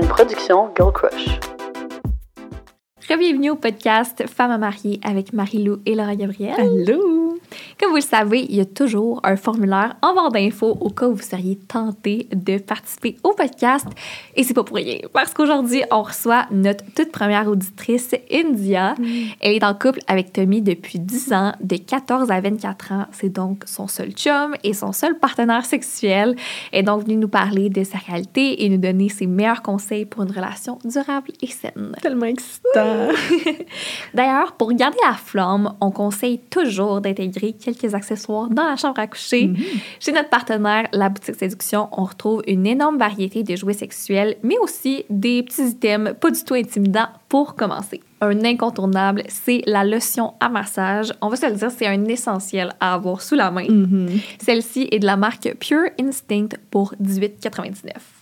une production Girl Crush. Bienvenue au podcast Femmes à marier avec Marie-Lou et Laura Gabriel. Allô! Vous le savez, il y a toujours un formulaire en barre d'infos au cas où vous seriez tenté de participer au podcast. Et c'est pas pour rien, parce qu'aujourd'hui, on reçoit notre toute première auditrice, India. Elle est en couple avec Tommy depuis 10 ans, de 14 à 24 ans. C'est donc son seul chum et son seul partenaire sexuel. Elle est donc venue nous parler de sa réalité et nous donner ses meilleurs conseils pour une relation durable et saine. Tellement excitant! D'ailleurs, pour garder la flamme, on conseille toujours d'intégrer quelques accessoires dans la chambre à coucher. Chez notre partenaire, la boutique Séduction, on retrouve une énorme variété de jouets sexuels, mais aussi des petits items pas du tout intimidants pour commencer. Un incontournable, c'est la lotion à massage. On va se le dire, c'est un essentiel à avoir sous la main. Celle-ci est de la marque Pure Instinct pour 18,99.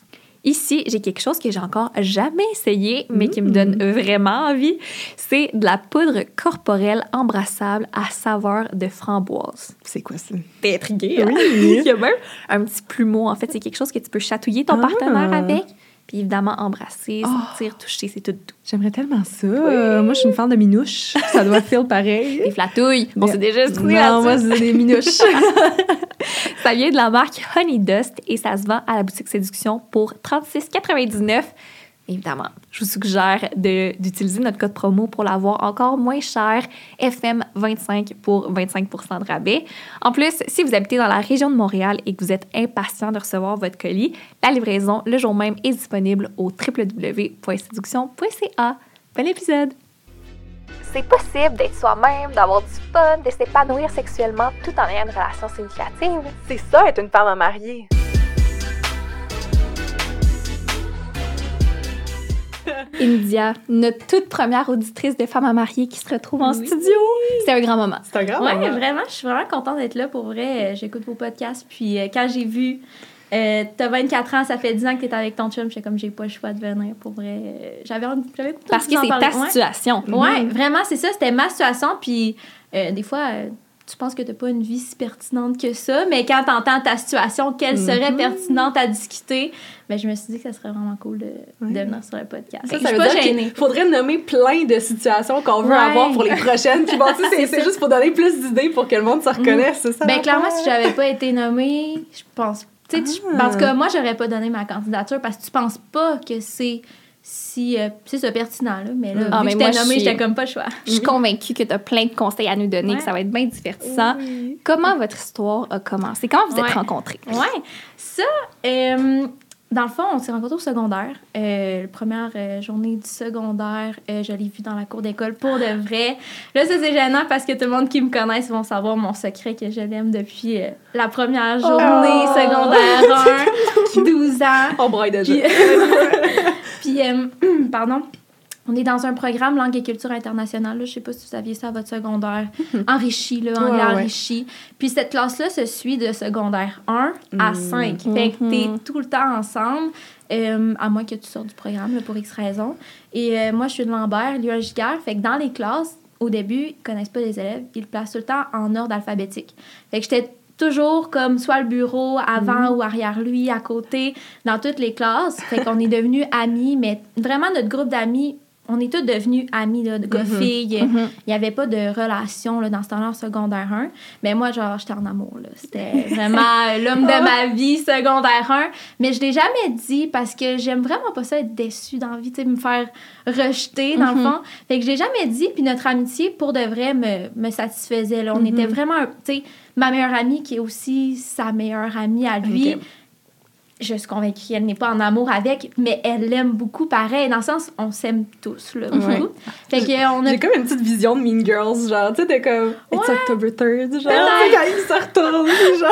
Ici, j'ai quelque chose que j'ai encore jamais essayé, mais qui me donne vraiment envie. C'est de la poudre corporelle embrassable à saveur de framboise. C'est quoi ça? T'es intriguée, hein? Il y a même un petit plumeau. En fait, c'est quelque chose que tu peux chatouiller ton Ah. partenaire avec. Puis évidemment, embrasser, Oh. sentir, toucher, c'est tout doux. J'aimerais tellement ça. Moi, je suis une fan de minouches. Ça doit feel pareil. Des flatouilles. On Mais- s'est déjà expliqué Non, moi, là-dessus. c'est des minouches. Ça vient de la marque Honey Dust et ça se vend à la boutique Séduction pour 36,99. Évidemment, je vous suggère de- d'utiliser notre code promo pour l'avoir encore moins cher, FM25 pour 25% de rabais. En plus, si vous habitez dans la région de Montréal et que vous êtes impatient de recevoir votre colis, la livraison le jour même est disponible au www.séduction.ca. Bon épisode! C'est possible d'être soi-même, d'avoir du fun, de s'épanouir sexuellement tout en ayant une relation significative. C'est ça, être une femme à marier. India, notre toute première auditrice de Femmes à marier qui se retrouve en Oui. studio. C'est un grand moment. C'est un grand Ouais, moment. vraiment, je suis vraiment contente d'être là pour vrai. Euh, J'écoute vos podcasts. Puis euh, quand j'ai vu, euh, t'as 24 ans, ça fait 10 ans que t'es avec ton chum, j'étais comme, j'ai pas le choix de venir pour vrai. Euh, J'avais envie j'avais Parce que c'est ta Ouais. situation. Ouais, vraiment, c'est ça. C'était ma situation. Puis euh, des fois, euh, tu penses que t'as pas une vie si pertinente que ça, mais quand t'entends ta situation, quelle serait Mhm. pertinente à discuter, ben, je me suis dit que ça serait vraiment cool de, de venir sur le podcast. Ça, je ça suis veut pas gênée. qu'il faudrait nommer plein de situations qu'on veut Ouais. avoir pour les prochaines. Puis bon, tu sais, c'est- juste pour donner plus d'idées pour que le monde se reconnaisse, c'est ça? Ben, clairement, si j'avais pas été nommée, je pense. Tu tu- Ah. en tout cas, moi, j'aurais pas donné ma candidature parce que tu penses pas que c'est si. euh, c'est ça, pertinent, là. Mais là, Ah, vu mais que moi, nommée, j'étais comme pas le choix. Je suis convaincue que tu as plein de conseils à nous donner, Ouais. que ça va être bien divertissant. Oui. Comment votre histoire a commencé? Comment vous êtes rencontrés? Ouais. Ça, euh, dans le fond, on s'est rencontrés au secondaire. Euh, la première euh, journée du secondaire, euh, je l'ai vu dans la cour d'école pour de vrai. Là, ça, c'est gênant parce que tout le monde qui me connaisse vont savoir mon secret que je l'aime depuis euh, la première journée Oh. secondaire 1, 12 ans. On braille déjà. Puis, pardon, on est dans un programme langue et culture internationale. Là, je sais pas si vous saviez ça à votre secondaire. Enrichi, là, anglais Ouais, ouais. enrichi. Puis cette classe-là se suit de secondaire 1 à Mm. 5. Fait que t'es Mhm. tout le temps ensemble, euh, à moins que tu sortes du programme là, pour X raisons. Et euh, moi, je suis de Lambert, lui un Giguère. Fait que dans les classes, au début, ils connaissent pas les élèves. Ils le placent tout le temps en ordre alphabétique. Fait que j'étais toujours comme soit le bureau avant ou arrière lui, à côté, dans toutes les classes. Fait qu'on est devenus amis, mais vraiment notre groupe d'amis, on est tous devenus amis, là, de gars-filles. Mhm. Il n'y avait pas de relation là, dans ce temps-là en secondaire 1. Mais moi, genre, j'étais en amour. là. C'était vraiment l'homme de ma vie, secondaire 1. Mais je l'ai jamais dit parce que j'aime vraiment pas ça être déçue dans la vie, me faire rejeter, dans Mhm. le fond. Fait que je l'ai jamais dit. Puis notre amitié, pour de vrai, me, me satisfaisait. Là. On était vraiment, tu sais, ma meilleure amie qui est aussi sa meilleure amie à lui. Je suis convaincue qu'elle n'est pas en amour avec, mais elle l'aime beaucoup pareil. Dans le sens, on s'aime tous, là, beaucoup. Ouais. Fait que on a J'ai comme une petite vision de Mean Girls, genre, tu sais, t'es comme, it's Ouais. October 3rd, genre, quand ils se retournent, genre,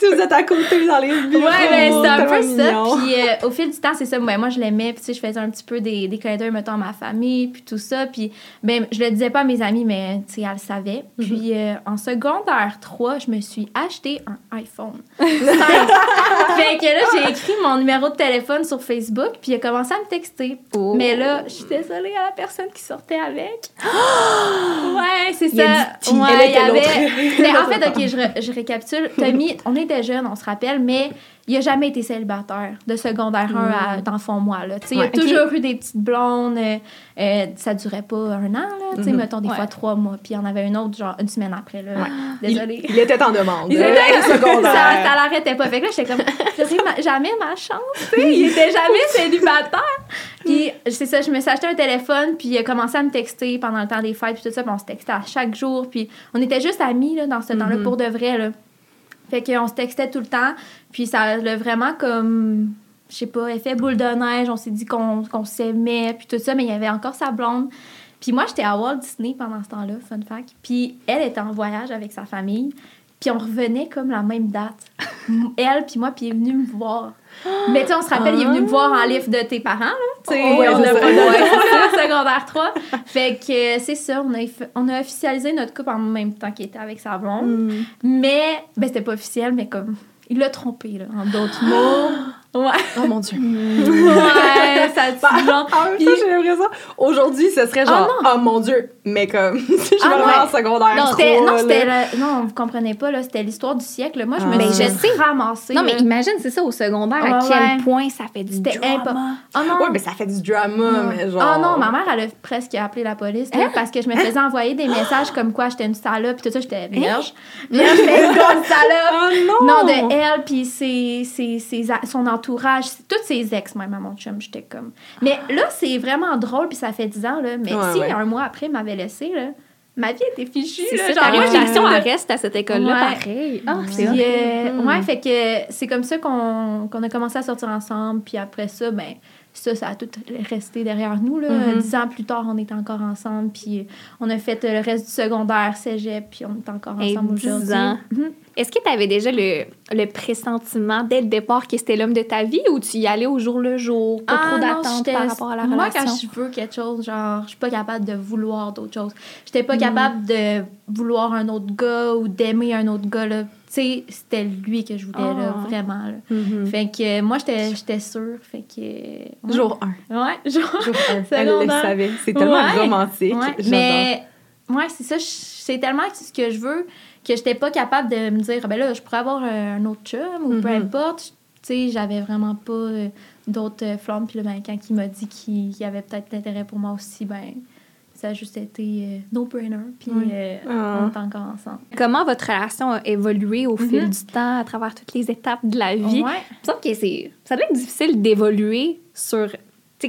vous êtes à côté dans les bureaux. Ouais, ben, c'est un peu ça. Puis euh, au fil du temps, c'est ça. Ben, moi, je l'aimais. Puis tu sais, je faisais un petit peu des, des clins d'œil, mettons, à ma famille, puis tout ça. Puis ben, je le disais pas à mes amis, mais tu sais, elle le savait. Mhm. Puis euh, en secondaire 3, je me suis acheté un iPhone 5. fait que là, j'ai écrit mon numéro de téléphone sur Facebook, puis il a commencé à me texter. Oh. Mais là, je suis désolée à la personne qui sortait avec. ouais, c'est ça. Ouais, il y avait... Mais en fait, OK, je, je récapitule. Tommy, on était jeunes, on se rappelle, mais il a jamais été célibataire de secondaire 1 à, dans le fond moi là. Tu sais, il Ouais, a toujours eu des petites blondes. euh, euh, ça durait pas un an là. Mhm. mettons des Ouais. fois trois mois. Puis il y en avait une autre genre une semaine après là. Désolée. Il, il était en demande. Il Euh, était- ça, secondaire. ça l'arrêtait pas. Fait que là, j'étais comme, j'aurais jamais ma chance. Il était jamais célibataire. Puis, c'est ça, je me suis acheté un téléphone, puis il a commencé à me texter pendant le temps des fêtes, puis tout ça. Puis on se textait à chaque jour. Puis on était juste amis, là, dans ce temps-là, pour de vrai, là. Fait qu'on se textait tout le temps. Puis ça l'a vraiment comme, je sais pas, effet boule de neige. On s'est dit qu'on s'aimait, puis tout ça. Mais il y avait encore sa blonde. Puis moi, j'étais à Walt Disney pendant ce temps-là, fun fact. Puis elle était en voyage avec sa famille. Puis on revenait comme la même date. Elle, puis moi, puis il est venu me voir. Mais tu sais, on se rappelle, il est venu me voir en livre de tes parents, là. Tu sais, Oh, ouais, on a pas de secondaire 3. Fait que euh, c'est ça, on a, on a officialisé notre couple en même temps qu'il était avec sa blonde. Mm. Mais, ben c'était pas officiel, mais comme, il l'a trompé, là, en d'autres mots. Ouais. Oh mon Dieu. Ouais, ça dit long. En même Puis- temps, j'ai l'impression. Aujourd'hui, ce serait genre, oh mon Dieu, mais comme, si je Ah, me remets ouais. en secondaire. Non, c'était, non, là. c'était le- non, vous comprenez pas, là, c'était l'histoire du siècle. Moi, je me Ah. suis Ben, je sais. ramassée. Non, mais imagine, c'est ça, au secondaire, à Ouais, quel ouais. point ça fait du C'était drama. impo- Oh non! Ouais, mais ça fait du drama, mais genre. Ah non, ma mère, elle a presque appelé la police là, parce que je me faisais envoyer des messages comme quoi j'étais une salope, puis tout ça, j'étais vierge. Vierge, j'étais une salope. Ah non! Non, de elle, puis ses, ses, ses a- son entourage, c'est- tous ses ex, même à mon chum, j'étais comme. Mais là, c'est vraiment drôle, puis ça fait 10 ans, là. Mais Ouais, si ouais. un mois après, il m'avait laissé, là, ma vie était fichue. C'est genre, ta réputation, elle reste à cette école-là, Ouais. pareil. Ah, c'est euh, Mm. ouais, fait que c'est comme ça qu'on qu'on a commencé à sortir ensemble. Puis après ça, ben ça, ça a tout resté derrière nous. Là. Mhm. Dix ans plus tard, on est encore ensemble. Puis on a fait le reste du secondaire, cégep, puis on est encore ensemble 10 aujourd'hui. ans. Mhm. Est-ce que tu avais déjà le, le pressentiment dès le départ que c'était l'homme de ta vie ou tu y allais au jour le jour? Pas Ah, trop d'attente par rapport à la Moi, relation? quand je veux quelque chose, genre, je suis pas capable de vouloir d'autres choses. J'étais Mm. pas capable de vouloir un autre gars ou d'aimer un autre gars, là. Sais, c'était lui que je voulais, là, Ah. vraiment, là. Mhm. Fait que euh, moi, j'étais j'étais sûre. Fait que... ouais. Jour 1. Ouais. Jour 1. Elle le savait. C'est tellement Ouais. romantique. Ouais, mais ouais, c'est ça. C'est tellement ce que je veux que j'étais pas capable de me dire, Ah, ben là, je pourrais avoir un autre chum ou peu Mhm. importe. Tu sais, j'avais vraiment pas euh, d'autres euh, flammes. Puis là, ben, quand il m'a dit qu'il qu'il y avait peut-être l'intérêt pour moi aussi, ben, ça a juste été euh, no-brainer. Puis Oui. euh, Ah. on est encore ensemble. Comment votre relation a évolué au fil Mhm. du temps, à travers toutes les étapes de la vie? Ouais. Il me semble que c'est, ça doit être difficile d'évoluer sur,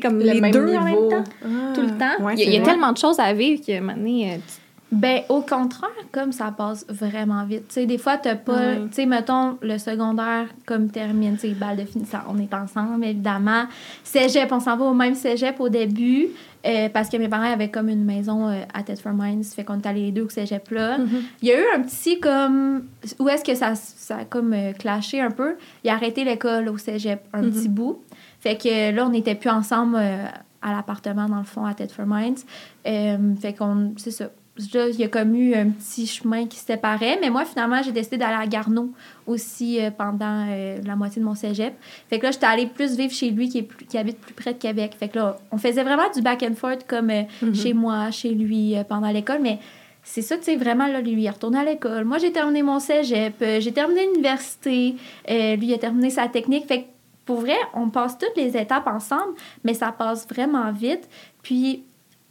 comme Le les même deux en même temps, Ah. tout le temps. Ouais, il y a, il y a tellement de choses à vivre que maintenant, euh, tu- Ben, au contraire, comme ça passe vraiment vite. Tu sais, des fois, t'as pas... Tu sais, mettons, le secondaire, comme termine, tu sais, balle de finissant, on est ensemble, évidemment. Cégep, on s'en va au même cégep au début, euh, parce que mes parents avaient comme une maison euh, à Thetford Mines, fait qu'on est allés les deux au cégep-là. Il y a eu un petit, comme... Où est-ce que ça, ça a comme euh, clashé un peu? Il a arrêté l'école au cégep un Mhm. petit bout. Fait que là, on n'était plus ensemble euh, à l'appartement, dans le fond, à Thetford Mines. Fait qu'on... C'est ça. Là, il y a comme eu un petit chemin qui se séparait. Mais moi, finalement, j'ai décidé d'aller à Garneau aussi euh, pendant euh, la moitié de mon cégep. Fait que là, j'étais allée plus vivre chez lui qui, est plus- qui habite plus près de Québec. Fait que là, on faisait vraiment du back and forth comme euh, chez moi, chez lui, pendant l'école. Mais c'est ça, tu sais, vraiment, là, lui, il est retourné à l'école. Moi, j'ai terminé mon cégep. j'ai terminé l'université. Lui, il a terminé sa technique. Fait que pour vrai, on passe toutes les étapes ensemble, mais ça passe vraiment vite. Puis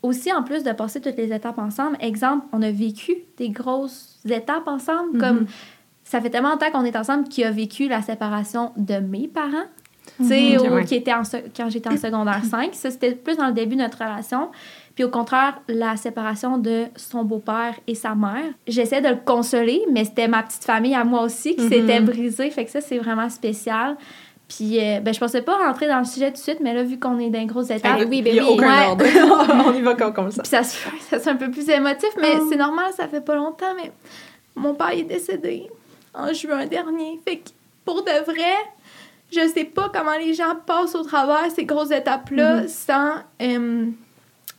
aussi, en plus de passer toutes les étapes ensemble, exemple, on a vécu des grosses étapes ensemble, comme ça fait tellement longtemps qu'on est ensemble qu'il a vécu la séparation de mes parents. Tu sais, Ok, au- ouais. qui était en quand j'étais en secondaire 5. Ça, c'était plus dans le début de notre relation. Puis au contraire, la séparation de son beau-père et sa mère. J'essaie de le consoler, mais c'était ma petite famille à moi aussi qui Mhm. s'était brisée. Fait que ça, c'est vraiment spécial. Puis, euh, ben, je pensais pas rentrer dans le sujet tout de suite, mais là, vu qu'on est dans une grosse étape, oui, ben Il y a oui. aucun Ouais. ordre. on y va comme, comme ça. puis ça se fait, ça un peu plus émotif, mais Oh. c'est normal, ça fait pas longtemps, mais mon père est décédé en juin dernier. Fait que pour de vrai, je sais pas comment les gens passent au travers ces grosses étapes-là sans, euh,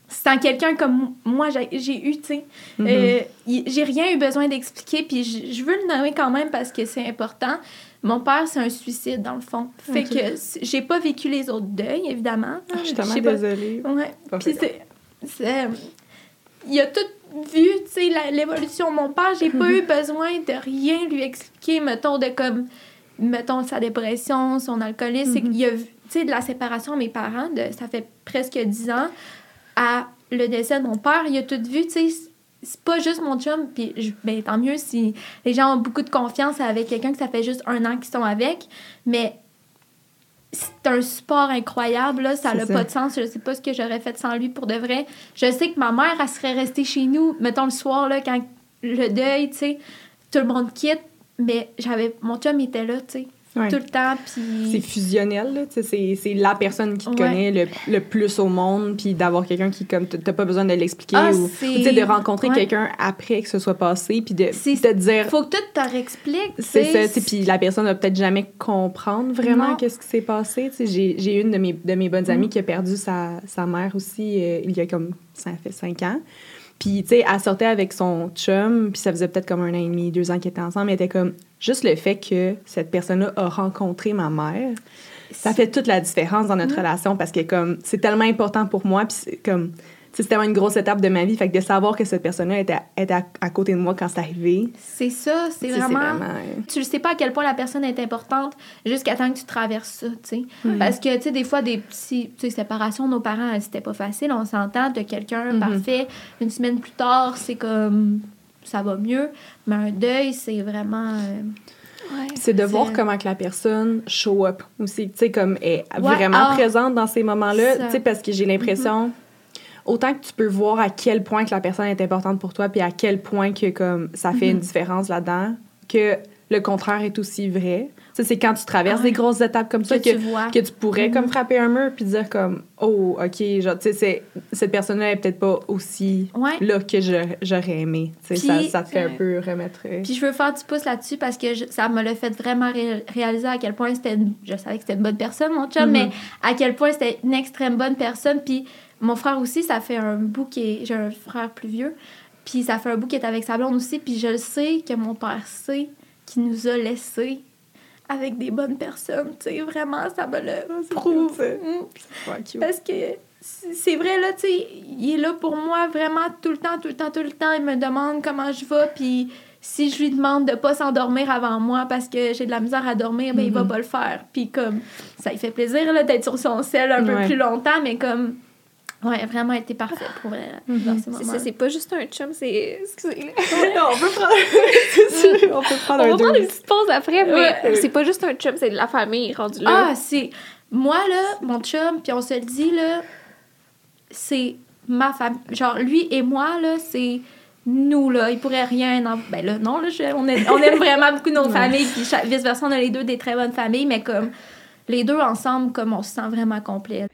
sans quelqu'un comme moi j'ai eu, tu sais. Euh, y- j'ai rien eu besoin d'expliquer, puis je je veux le nommer quand même parce que c'est important. Mon père, c'est un suicide, dans le fond. Fait que j'ai pas vécu les autres deuils, évidemment. Ah, je suis tellement pas- désolée. Ouais. Puis c'est. Il a tout vu, tu sais, l'évolution de mon père. J'ai pas eu besoin de rien lui expliquer, mettons, de comme. mettons, sa dépression, son alcoolisme, c'est qu'il y a, vu- tu sais, de la séparation de mes parents, de, ça fait presque 10 ans, à le décès de mon père, il a tout vu, tu sais, c'est- pas juste mon chum, puis je- ben, tant mieux si les gens ont beaucoup de confiance avec quelqu'un que ça fait juste un an qu'ils sont avec, mais c'est un support incroyable, là, ça n'a pas de sens, je sais pas ce que j'aurais fait sans lui pour de vrai. Je sais que ma mère, elle serait restée chez nous, mettons le soir, là, quand le deuil, tu sais, tout le monde quitte, mais j'avais, mon chum était là, tu sais, Ouais. tout le temps, C'est puis... fusionnel, tu sais, C'est, c'est la personne qui te Ouais. connaît le, le plus au monde, puis d'avoir quelqu'un qui, comme, t'as pas besoin de l'expliquer Ah, ou, c'est- ou, tu sais, de rencontrer ouais. quelqu'un après que ce soit passé, puis de C'est- te dire. Faut que tout te réexplique, C'est ça, puis la personne va peut-être jamais comprendre vraiment qu'est-ce qui s'est passé. J'ai, une de mes, de mes bonnes amies qui a perdu sa, sa mère aussi euh, il y a comme, ça fait cinq ans. Puis, tu sais, elle sortait avec son chum, puis ça faisait peut-être comme un an et demi, deux ans qu'ils étaient ensemble. Elle était comme, juste le fait que cette personne-là a rencontré ma mère, ça fait toute la différence dans notre relation parce que, comme, c'est tellement important pour moi, puis comme, c'est tellement une grosse étape de ma vie. Fait que de savoir que cette personne-là était, était à, à côté de moi quand c'est arrivé, C'est ça, c'est vraiment... euh, Tu ne sais pas à quel point la personne est importante jusqu'à temps que tu traverses ça, tu sais. Parce que, tu sais, des fois, des petits, tu sais, séparations, nos parents, c'était pas facile, on s'entend, de quelqu'un Mhm. parfait. Une semaine plus tard, c'est comme... Ça va mieux. Mais un deuil, c'est vraiment... euh, Ouais. C'est de voir comment que la personne show up aussi, tu sais, comme est Ouais, vraiment ah. présente dans ces moments-là, tu sais, parce que j'ai l'impression, autant que tu peux voir à quel point que la personne est importante pour toi, puis à quel point que comme ça fait Mm-hmm. une différence là-dedans, que le contraire est aussi vrai. C'est quand tu traverses Ah des grosses étapes comme ça que tu vois. que tu pourrais comme frapper un mur puis dire comme oh ok genre tu sais cette personne-là est peut-être pas aussi Ouais. là que j'aurais aimé ça, ça te fait un peu remettre euh, Puis je veux faire du pouce là-dessus parce que je- ça me l'a fait vraiment ré- réaliser à quel point c'était une... Je savais que c'était une bonne personne, mon chum, mais à quel point c'était une extrême bonne personne. Puis mon frère aussi, ça fait un bout qui est... J'ai un frère plus vieux. Puis ça fait un bout qui est avec sa blonde aussi. Puis je le sais que mon père sait qu'il nous a laissés avec des bonnes personnes. Tu sais, vraiment, ça me le prouve. Mm. Parce que c'est vrai, là, tu sais, il est là pour moi vraiment tout le temps, tout le temps, tout le temps. Il me demande comment je vais, puis si je lui demande de pas s'endormir avant moi parce que j'ai de la misère à dormir, ben il va Mhm. pas le faire. Puis comme, ça lui fait plaisir, là, d'être sur son sel un Ouais. peu plus longtemps, mais comme, ouais, vraiment été parfait pour vrai dans ces C'est c'est pas juste un chum, c'est. Excusez. on peut prendre on peut prendre On un va prendre une petite pause après, mais Ouais. c'est pas juste un chum, c'est de la famille rendu là. Ah, c'est. Moi, là, mon chum, puis on se le dit, là, c'est ma famille. Genre, lui et moi, là, c'est nous, là. Il pourrait rien en. Ben là, non, là, je- on, aime, on aime vraiment beaucoup nos familles, puis vice-versa, on a les deux des très bonnes familles, mais comme. Les deux ensemble, comme on se sent vraiment complet.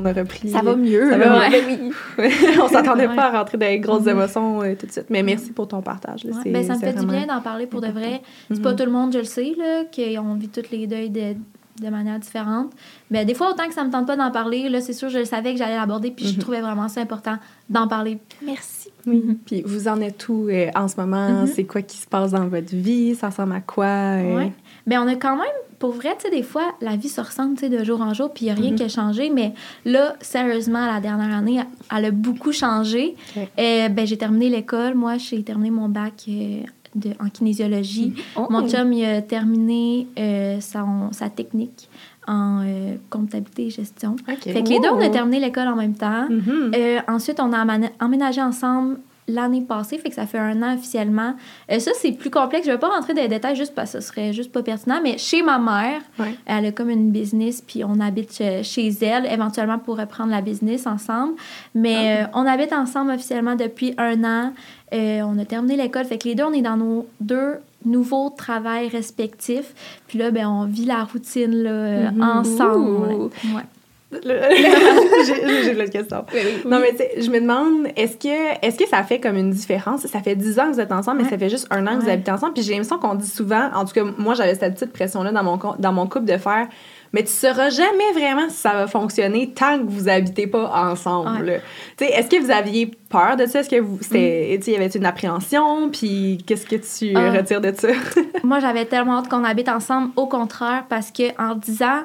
On a repris. Ça va mieux, Ça là. va mieux. Ouais. oui. on s'attendait Ouais. pas à rentrer dans les grosses Mhm. émotions euh, tout de suite. Mais merci pour ton partage. là. Ouais, C'est- ben, ça me c'est fait du bien d'en parler pour de vrai. C'est Mhm. pas tout le monde, je le sais, là, qui ont vu tous les deuils de, de manière différente. Mais des fois, autant que ça me tente pas d'en parler, là, c'est sûr, je le savais que j'allais l'aborder, puis je Mhm. trouvais vraiment ça important d'en parler. Merci. Oui. Puis vous en êtes où euh, en ce moment? C'est quoi qui se passe dans votre vie? Ça ressemble à quoi? euh? Ouais. Ben, on a quand même, pour vrai, tu sais, des fois, la vie se ressemble, tu sais, de jour en jour, puis il n'y a rien Mhm. qui a changé. Mais là, sérieusement, la dernière année, elle a beaucoup changé. Euh, ben, j'ai terminé l'école. Moi, j'ai terminé mon bac euh, de, en kinésiologie. Oh. Mon chum, il a terminé euh, son- sa technique en euh, comptabilité et gestion. OK. Fait que les deux, on a terminé l'école en même temps. Mhm. Euh, ensuite, on a emménagé ensemble l'année passée, fait que ça fait un an officiellement. Euh, ça, c'est plus complexe. Je vais pas rentrer dans les détails juste parce que ce serait juste pas pertinent, mais chez ma mère, Ouais. elle a comme une business, puis on habite chez, chez elle, éventuellement pour reprendre la business ensemble. Mais euh, on habite ensemble officiellement depuis un an. Euh, on a terminé l'école, fait que les deux, on est dans nos deux nouveaux travails respectifs. Puis là, ben, on vit la routine là, euh, Mhm. ensemble. Ouais. Le- J'ai l'autre question. Oui, oui. Non, mais tu sais, je me demande, est-ce que, est que ça fait comme une différence? Ça fait 10 ans que vous êtes ensemble, mais Ouais. ça fait juste un an que vous habitez ensemble. Puis j'ai l'impression qu'on dit souvent, en tout cas, moi, j'avais cette petite pression-là dans mon, dans mon couple de faire, mais tu sauras jamais vraiment si ça va fonctionner tant que vous habitez pas ensemble. Tu sais, est-ce que vous aviez peur de ça? Est-ce que vous, c'était, tu sais, y avait une appréhension? Puis qu'est-ce que tu Ah. retires de ça? Moi, j'avais tellement hâte qu'on habite ensemble. Au contraire, parce que en disant,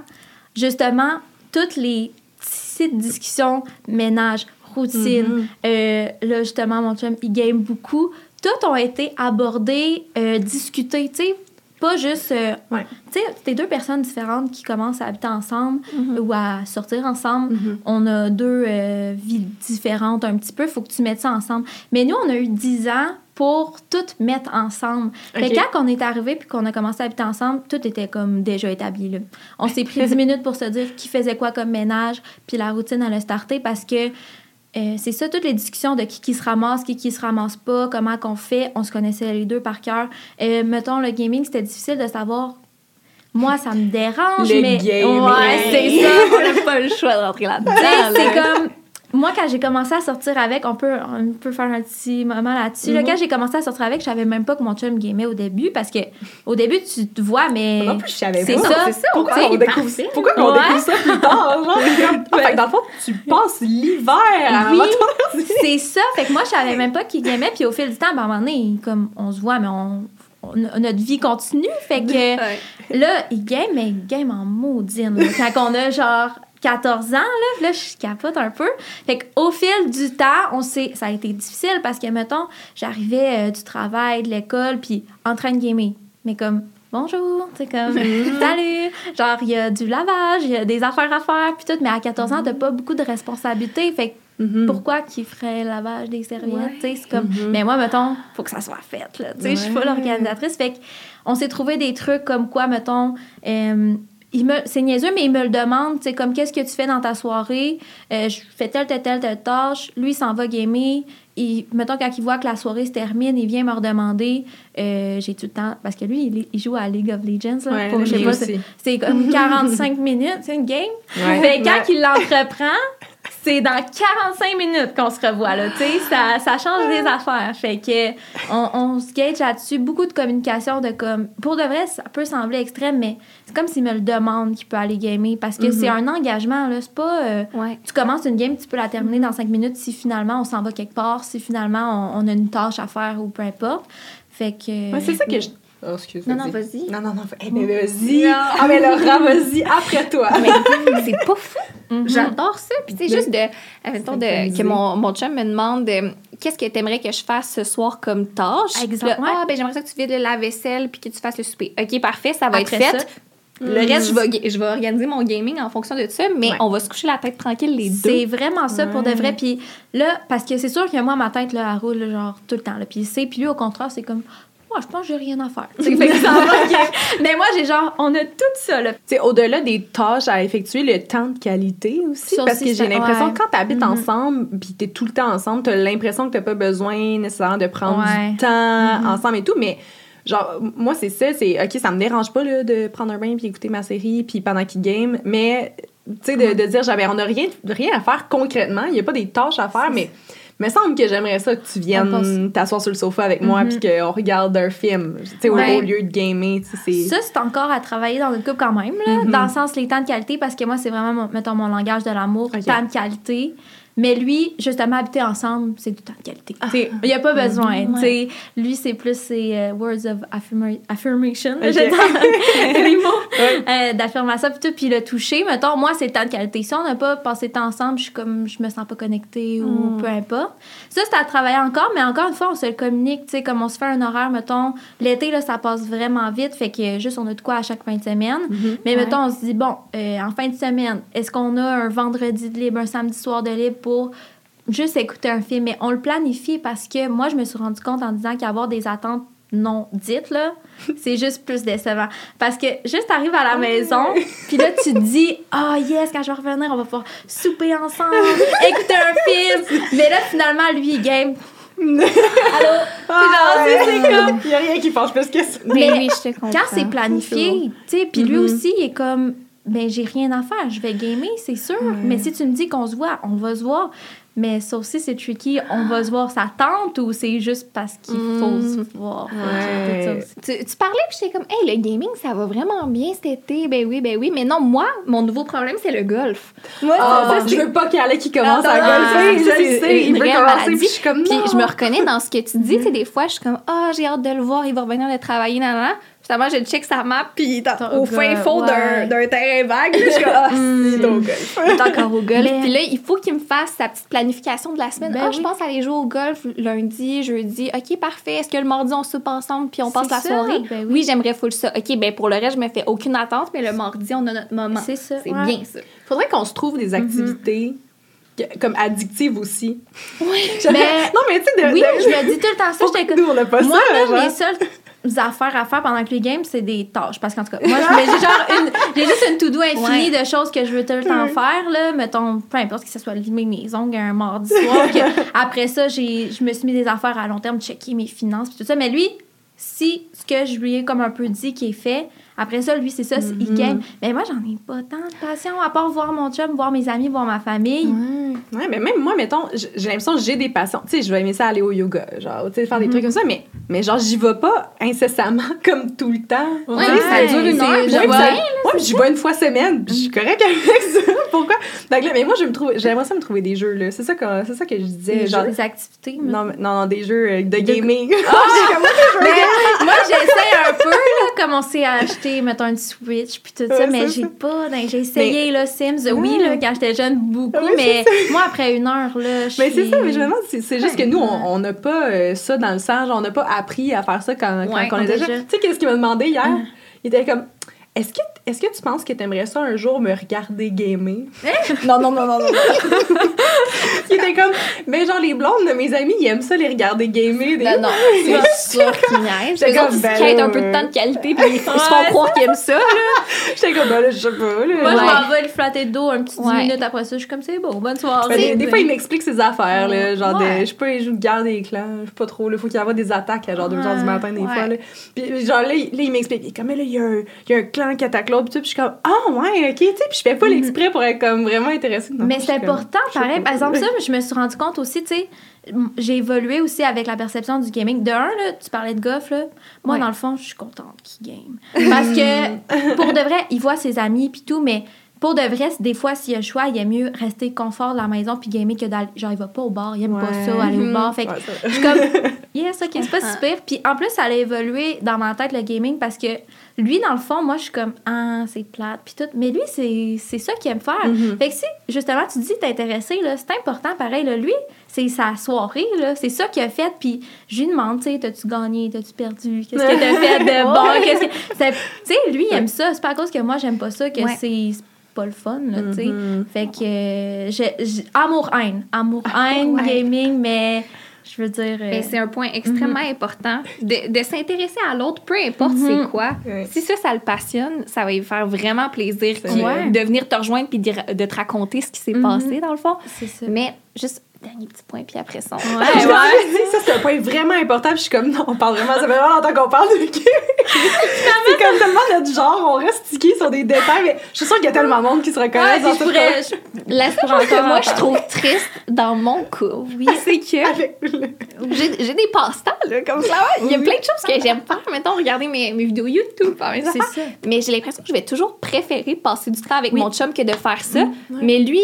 justement, toutes les petites discussions, ménage, routine, Mhm. euh, là, justement, mon chum, il game beaucoup. toutes ont été abordées, euh, discutées, tu sais, pas juste... euh, Ouais. Tu sais, t'es deux personnes différentes qui commencent à habiter ensemble Mhm. ou à sortir ensemble. Mhm. On a deux euh, vies différentes un petit peu, faut que tu mettes ça ensemble. Mais nous, on a eu 10 ans pour tout mettre ensemble. Fait que Ok. quand on est arrivé puis qu'on a commencé à habiter ensemble, tout était comme déjà établi. Là. On s'est pris 10 minutes pour se dire qui faisait quoi comme ménage, puis la routine allait starter parce que euh, c'est ça, toutes les discussions de qui, qui se ramasse, qui, qui se ramasse pas, comment qu'on fait, on se connaissait les deux par cœur. Euh, mettons, le gaming, c'était difficile de savoir. Moi, ça me dérange, Le mais. gaming. Ouais, c'est ça. on n'a pas le choix de rentrer là-dedans. Là. c'est comme. Moi, quand j'ai commencé à sortir avec, on peut, on peut faire un petit moment là-dessus. là. Mhm. quand j'ai commencé à sortir avec, je savais même pas que mon chum gamait au début parce que au début, tu te vois, mais. Non plus, je savais C'est pas. ça. c'est ça, Pourquoi tu sais, on découvre parfait. Pourquoi on Ouais. découvre ça plus tard? Genre, Ah, fait que dans le fond, tu passes l'hiver à Oui. C'est ça. Fait que moi, je savais même pas qu'il gamait. Puis au fil du temps, ben, à un moment donné, comme on se voit, mais on, on- notre vie continue. Fait que Ouais. là, il game, mais il game en maudine. Quand on a genre 14 ans, là, là je capote un peu. Fait qu'au fil du temps, on s'est, ça a été difficile parce que, mettons, j'arrivais euh, du travail, de l'école, puis en train de gamer. Mais comme, bonjour, c'est comme, salut. Genre, il y a du lavage, il y a des affaires à faire, puis tout. Mais à 14 ans, t'as pas beaucoup de responsabilités. Fait que Mhm. pourquoi qu'il ferait le lavage des serviettes, Ouais. tu sais, c'est comme... Mhm. Mais moi, mettons, faut que ça soit fait, là, tu sais, je suis pas Ouais. l'organisatrice, fait qu'on s'est trouvé des trucs comme quoi, mettons, euh, c'est niaiseux, mais il me le demande, tu sais, comme qu'est-ce que tu fais dans ta soirée, Euh, je fais telle, telle, telle, telle tâche, lui, il s'en va gamer, il, mettons, quand il voit que la soirée se termine, il vient me redemander, euh, j'ai tout le temps, parce que lui, il, il joue à League of Legends, là, Ouais, pour- je sais pas, c'est, c'est comme 45 minutes, c'est une game, Ouais. que quand Ouais. il l'entreprend, c'est dans 45 minutes qu'on se revoit, là, tu sais, ça, ça change des affaires. Fait que on, on se gage là-dessus, beaucoup de communication de comme... Pour de vrai, ça peut sembler extrême, mais c'est comme s'il me le demande qu'il peut aller gamer, parce que c'est un engagement, là, c'est pas... euh, Ouais. tu commences une game, tu peux la terminer dans 5 minutes si finalement on s'en va quelque part, si finalement on, on a une tâche à faire ou peu importe. Fait que... Ouais, c'est ça que je. Oh, excuse Non, non, vas-y. Non, non, non. Eh, mais vas-y. Ah, mais Laura, vas-y, après toi. Mais c'est pas fou. Mhm. J'adore ça. Puis, tu sais, De- juste de, admettons, de, synchroniser. que mon, mon chum me demande euh, qu'est-ce que tu aimerais que je fasse ce soir comme tâche? Là, ouais. Ah, ben, j'aimerais ça que tu vides la vaisselle puis que tu fasses le souper. OK, parfait, ça va Après être fait. ça, Le reste, je vais, je vais organiser mon gaming en fonction de ça, mais Ouais. on va se coucher la tête tranquille les C'est deux. vraiment ça pour de vrai. Puis là, parce que c'est sûr que moi, ma tête, là, elle roule genre tout le temps. Là. Puis il sait, puis lui, au contraire, c'est comme, moi, je pense que j'ai rien à faire. Tu sais, fait que ça va, ok. Mais moi, j'ai genre, on a tout ça, au-delà des tâches à effectuer, le temps de qualité aussi. Ça parce aussi, que j'ai l'impression ouais. que quand tu habites Mhm. ensemble, puis tu es tout le temps ensemble, tu as l'impression que tu pas besoin nécessairement de prendre Ouais. du temps Mhm. ensemble et tout. Mais genre, moi, c'est ça. C'est OK, ça me dérange pas là, de prendre un bain puis écouter ma série puis pendant qu'il game. Mais, tu sais, de, de dire, j'avais, on n'a rien, rien à faire concrètement. Il n'y a pas des tâches à faire, mais. Me semble que j'aimerais ça que tu viennes t'asseoir sur le sofa avec moi Mhm. puis qu'on regarde un film. Tu sais, au- Ouais. au lieu de gamer. Ça, c'est encore à travailler dans notre couple quand même, là, Mhm. dans le sens les temps de qualité, parce que moi, c'est vraiment, mettons, mon langage de l'amour, Ok. temps de qualité. Mais lui, justement, habiter ensemble, c'est du temps de qualité. Ah. Il n'y a pas besoin. Lui, c'est plus ses euh, words of affirma- affirmation. Ok. Je les mots euh, d'affirmation, puis. Puis le toucher, mettons, moi, c'est le temps de qualité. Si on n'a pas passé de temps ensemble, je suis comme, je me sens pas connectée ou Mm. peu importe. Ça, c'est à travailler encore, mais encore une fois, on se le communique, tu sais, comme on se fait un horaire, mettons, l'été, là, ça passe vraiment vite, fait que juste, on a de quoi à chaque fin de semaine. Mhm. Mais Ouais. mettons, on se dit, bon, euh, en fin de semaine, est-ce qu'on a un vendredi de libre, un samedi soir de libre? Pour juste écouter un film? Mais on le planifie parce que moi, je me suis rendu compte en disant qu'avoir des attentes non dites, là, c'est juste plus décevant. Parce que juste arrives à la maison, puis là, tu te dis, ah yes, quand je vais revenir, on va pouvoir souper ensemble, écouter un film. Mais là, finalement, lui, il game. Allô? Ah, C'est comme- Il n'y a rien qui penche plus que ça. Mais Mais oui, je te comprends. quand c'est planifié, tu sais, puis lui Mhm. aussi, il est comme, ben j'ai rien à faire, je vais gamer, c'est sûr. Mais si tu me dis qu'on se voit, on va se voir. Mais ça aussi, c'est tricky. On va se voir sa tante ou c'est juste parce qu'il faut se voir? Ouais. Tu, tu parlais, puis j'étais comme, hey, le gaming, ça va vraiment bien cet été. Ben oui, ben oui. Mais non, moi, mon nouveau problème, c'est le golf. Moi, Ah, ça, je veux pas qu'il y ait qui commence Ah, à golfer. non, Je le sais, il veut commencer. Puis je suis comme Puis non. je me reconnais dans ce que tu dis. Tu sais, des fois, je suis comme, ah, j'ai hâte de le voir, il va revenir de travailler, nan, nan, Justement, je check sa map, puis dans- Ton au fin fond d'un- ouais. d'un terrain vague, je suis comme, ah, golf. Il est encore au golf. Mais- Puis là, il faut qu'il me fasse sa petite planification de la semaine. Ben ah, oui. je pense aller jouer au golf lundi, jeudi. OK, parfait. Est-ce que le mardi, on soupe ensemble puis on passe la ça, soirée? ben oui, oui. j'aimerais full ça. OK, ben pour le reste, je me fais aucune attente, mais le mardi, on a notre moment. C'est ça. C'est ouais. bien ça. Faudrait qu'on se trouve des activités que- comme addictives aussi. Oui. Mais- non, mais tu sais, de, Oui, de- je me dis tout le temps ça. J'étais nous, on n'a pas Moi, ça, là, genre? seules affaires à faire pendant que les games, c'est des tâches. Parce qu'en tout cas, moi, j'ai genre une, j'ai juste une to-do infinie de choses que je veux tout le temps faire, là. Mettons, peu importe que ce soit limer mes ongles un mardi soir. que après ça, j'ai, je me suis mis des affaires à long terme, checker mes finances, puis tout ça. Mais lui, si ce que je lui ai comme un peu dit qui est fait, après ça, lui, c'est ça, c'est- il game. Mais moi, j'en ai pas tant de passion, à part voir mon chum, voir mes amis, voir ma famille. Ouais, mais même moi, mettons, j'ai l'impression que j'ai des passions. Tu sais, je vais aimer ça aller au yoga, genre, tu sais, faire des trucs comme ça, mais, mais genre, j'y vais pas incessamment comme tout le temps. Ouais, Tu sais, ça ouais, dure une heure, je vois ça- Ouais, j'y vais une fois semaine, puis je suis correcte avec ça. Pourquoi? Donc là, mais moi, je me trouve, j'aimerais ça me trouver des jeux, là. C'est ça que, c'est ça que je disais, Des, genre. jeux, des activités. mais- Non, non, non, des jeux euh, de gaming. Mais moi, j'essaie un peu, là, commencer à acheter, mettons, une Switch, puis tout ça, mais j'ai pas. ben, j'ai essayé, là, Sims, oui, là, quand j'étais jeune, beaucoup, Oui, mais moi, après une heure, là, je Mais c'est ça, mais je me demande, c'est juste que nous, on n'a pas euh, ça dans le sang, on n'a pas appris à faire ça quand, quand Ouais, on était déjà. jeune. Tu sais, qu'est-ce qu'il m'a demandé hier? Il était comme, est-ce que, est-ce que tu penses que tu aimerais ça un jour me regarder gamer? non, non, non, non, non. il était comme, mais genre, les blondes de mes amis, ils aiment ça les regarder gamer. des- Non, non, c'est sûr qu'ils niaisent. J'étais comme, ils ben là, un peu de temps de qualité, puis ils se font croire qu'ils aiment ça. J'étais comme, ben là, je sais pas. Là. Moi, je Ouais. m'en vais le flatter de dos un petit 10 Ouais. minutes après ça, je suis comme, c'est beau, bonne Ben, soirée. des, des fois, il m'explique ses affaires, là, genre, de- Ouais. je sais pas, il joue de guerre des clans, je sais pas trop, là, faut qu'il y ait des attaques à genre 2 h du matin, des ouais. fois, là. Puis, genre, là, il, là, il m'explique, il est comme, là, il y, a un- il y a un clan qui attaque l'autre, puis je suis comme, ah, ouais, ok, tu sais, puis je fais pas l'exprès pour être comme vraiment intéressée. Non, Mais c'est comme, important, pareil. Par exemple, ça, je me suis rendu compte aussi, tu sais, j'ai évolué aussi avec la perception du gaming. De un, là, tu parlais de golf, là. Moi, Ouais. dans le fond, je suis contente qu'il game. Parce que, pour de vrai, il voit ses amis puis tout, mais pour de vrai, des fois, s'il y a le choix, il est mieux rester confort de la maison puis gamer que d'aller. Genre, il va pas au bar, il aime pas ça, aller au Mhm. bar. Fait que Ouais, je suis comme, yes, ok, c'est pas super. Puis en plus, ça a évolué dans ma tête, le gaming, parce que lui, dans le fond, moi, je suis comme, ah, c'est plate, puis tout. Mais lui, c'est ça qu'il aime faire. Mhm. Fait que si, justement, tu dis t'es intéressé, là, c'est important, pareil, là, lui, c'est sa soirée, là, c'est ça qu'il a fait, puis je lui demande, tu sais, t'as-tu gagné, t'as-tu perdu, qu'est-ce que t'as fait de bon, qu'est-ce que... c'est- Tu sais, lui, il aime ça, c'est pas à cause que moi, j'aime pas ça que Ouais. c'est pas le fun, là, tu sais. Mhm. Fait que, euh, amour-haine, amour-haine, Ouais. gaming, mais je veux dire... euh, Ben, c'est un point extrêmement important de, de s'intéresser à l'autre, peu importe Mhm. c'est quoi. Ouais. Si ça, ça le passionne, ça va lui faire vraiment plaisir de venir te rejoindre puis de, de te raconter ce qui s'est Mhm. passé, dans le fond. c'est ça. Mais juste, dernier petit point, puis après ça. on- Ouais, ça, c'est un point vraiment important. Puis je suis comme, non, on parle vraiment, ça fait vraiment longtemps qu'on parle de C'est comme tellement notre genre, on reste stické sur des détails, mais je suis sûre qu'il y a tellement de monde qui se reconnaît Ouais, dans je ce pourrais... je- La seule chose que moi, je trouve triste dans mon couple, Oui. c'est que j'ai j'ai des passe-temps, là, comme ça. Il y a plein de choses que j'aime faire. Mettons, regarder mes, mes vidéos YouTube, affaires. ça. Mais j'ai l'impression que je vais toujours préférer passer du temps avec Oui. mon chum que de faire ça. Mais lui,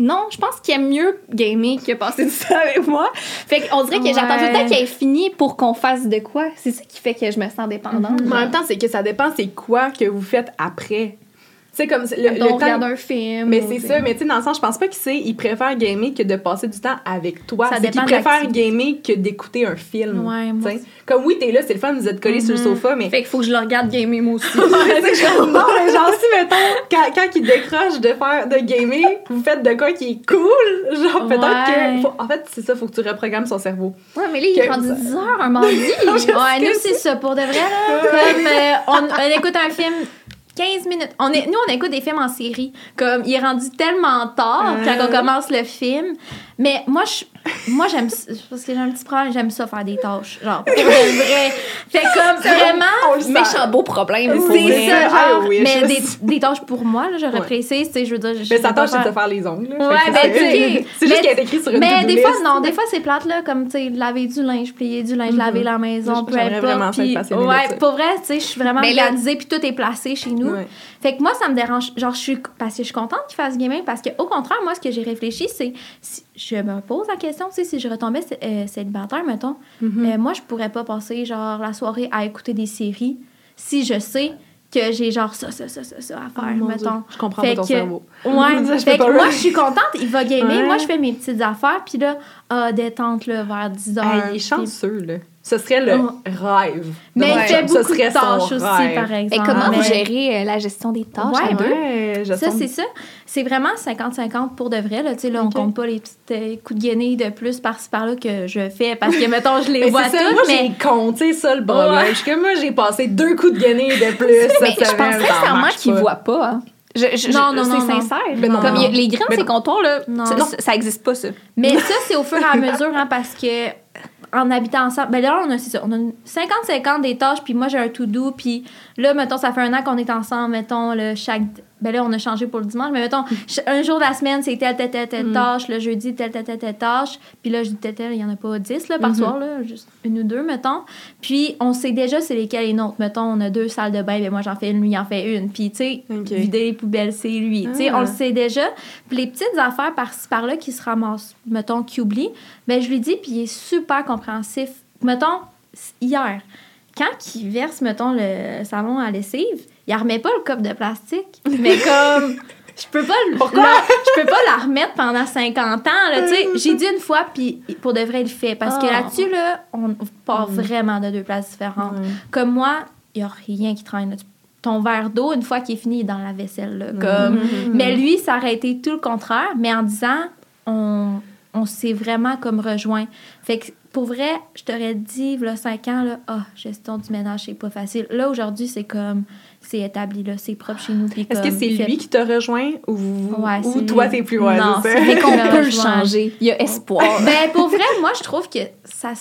non, je pense qu'il aime mieux gamer que passer du temps avec moi. Fait qu'on dirait que j'attends tout le temps qu'il ait fini pour qu'on fasse de quoi. C'est ça qui fait que je me sens dépendante. En même temps, c'est que ça dépend, c'est quoi que vous faites après. C'est comme le, le Mettons, on temps. regarde un film. Mais c'est ça, mais tu sais, dans le sens, je pense pas qu'il sait, il préfère gamer que de passer du temps avec toi. Ça dépend de préfère gamer que d'écouter un film. Ouais, moi tu sais. Comme oui, t'es là, c'est le fun, vous êtes collés sur le sofa, mais. Fait qu'il faut que je le regarde gamer moi aussi. Ouais, c'est comme, non, mais genre, si, mettons, quand, quand il décroche de faire de gamer, vous faites de quoi qui est cool, genre, peut-être Ouais. que. faut- en fait, c'est ça, faut que tu reprogrammes son cerveau. ouais, mais là, il rendu 10 heures un mardi. Ouais, nous, c'est ça, pour de vrai, là. Comme, euh, on, on écoute un film 15 minutes. On est, nous, on écoute des films en série. Comme, il est rendu tellement tard quand on commence le film. Mais moi, je, moi j'aime ça- parce que j'ai un petit problème, j'aime ça faire des tâches. Genre, pour vrai. Fait comme, vraiment... On le sent. Méchant beau problème. pour Oui, vrai. C'est ça, Ah genre, oui, mais je- des, des tâches pour moi, là, j'aurais Ouais. tu sais, je veux dire... je Mais sa tâche, c'est de faire- te faire les ongles. là. Ouais, ben, c'est- tu sais, C'est juste qu'elle est écrit sur une Mais des fois, non, des fois, c'est plate, là, comme, tu sais, laver du linge, plier du linge, laver la maison, peu importe. ouais, pour vrai, tu sais, je suis vraiment Mais là- organisée, puis tout est placé chez nous. Ouais. Fait que moi, ça me dérange. Genre, je suis. Parce que je suis contente qu'il fasse gaming, parce que, au contraire, moi, ce que j'ai réfléchi, c'est. Si, je me pose la question, tu sais, si je retombais euh, célibataire, mettons, Mhm. euh, moi, je pourrais pas passer, genre, la soirée à écouter des séries si je sais que j'ai genre ça, ça, ça, ça, ça à faire, mettons. Dieu, Je comprends Fait pas ton que- cerveau. Ouais, Ça, je fait que moi, je suis contente, il va gamer. Ouais. Moi, je fais mes petites affaires, puis là, ah, détente, là, vers 10 heures. Ah, il est chanceux, là. Ce serait le Oh. rêve. Mais il fait beaucoup de tâches aussi, rêve. par exemple. Et comment vous Mais- gérez euh, la gestion des tâches Ouais, à deux? Ouais, Ça, c'est ça. C'est vraiment 50-50 pour de vrai. Là. Tu sais, là, on Ok. compte pas les petits euh, coups de guenille de plus par-ci par-là que je fais parce que, mettons, je les Mais vois c'est ça, toutes. moi, mais j'ai compté ça, le problème. Ouais. Comme, moi, j'ai passé deux coups de guenille de plus Mais cette je pense sincèrement qu'ils pas. voient pas. hein. Je, je- Non, je- non, c'est non, non. sincère. Non, Comme non. a- les grains de Ben ces non. comptoirs, là, Non. ça, Non. ça, ça existe pas, ça. Mais ça, c'est au fur et à mesure, hein, parce que en habitant ensemble, ben là, on a, ça, on a une 50-50 des tâches, puis moi, j'ai un to-do, puis là, mettons, ça fait un an qu'on est ensemble, mettons, le chaque... Ben là, on a changé pour le dimanche, mais mettons, un jour de la semaine, c'est telle, telle, telle, telle Mm. tâche, le jeudi, telle, telle, telle, telle tâche, puis là, je dis telle, telle, il y en a pas 10, là, Mm-hmm. par soir, là, juste une ou deux, mettons. Puis, on sait déjà c'est lesquelles les nôtres. Mettons, on a deux salles de bain, ben moi, j'en fais une, lui, il en fait une. Puis, tu sais, vider les poubelles, c'est lui. Tu sais, Ah. on le sait déjà. Puis les petites affaires par-ci par-là qui se ramassent, mettons, qu'il oublie, ben je lui dis, puis il est super compréhensif. Mettons, hier, quand il verse, mettons, le savon à lessive, il remet pas le cop de plastique. Mais comme. Je peux pas le- la, je peux pas la remettre pendant 50 ans là, tu sais. J'ai dit une fois puis pour de vrai il le fait parce que Oh. là-dessus là, on part vraiment de deux places différentes. Ouais. Comme moi, il y a rien qui traîne. là. Ton verre d'eau, une fois qu'il est fini, il est dans la vaisselle. là, comme... Mhm. Mais lui, ça aurait été tout le contraire. Mais en disant, on, on s'est vraiment comme rejoint. Fait que pour vrai, je t'aurais dit, il 5 ans, là, ah, gestion du ménage, c'est pas facile. Là, aujourd'hui, c'est comme, c'est établi, là, c'est propre chez nous. Est-ce que c'est lui qui t'a rejoint ou, Ouais, ou toi, t'es plus loin? Non, c'est qu'on peut le changer. Il y a espoir. Ben, pour vrai, moi, je trouve que ça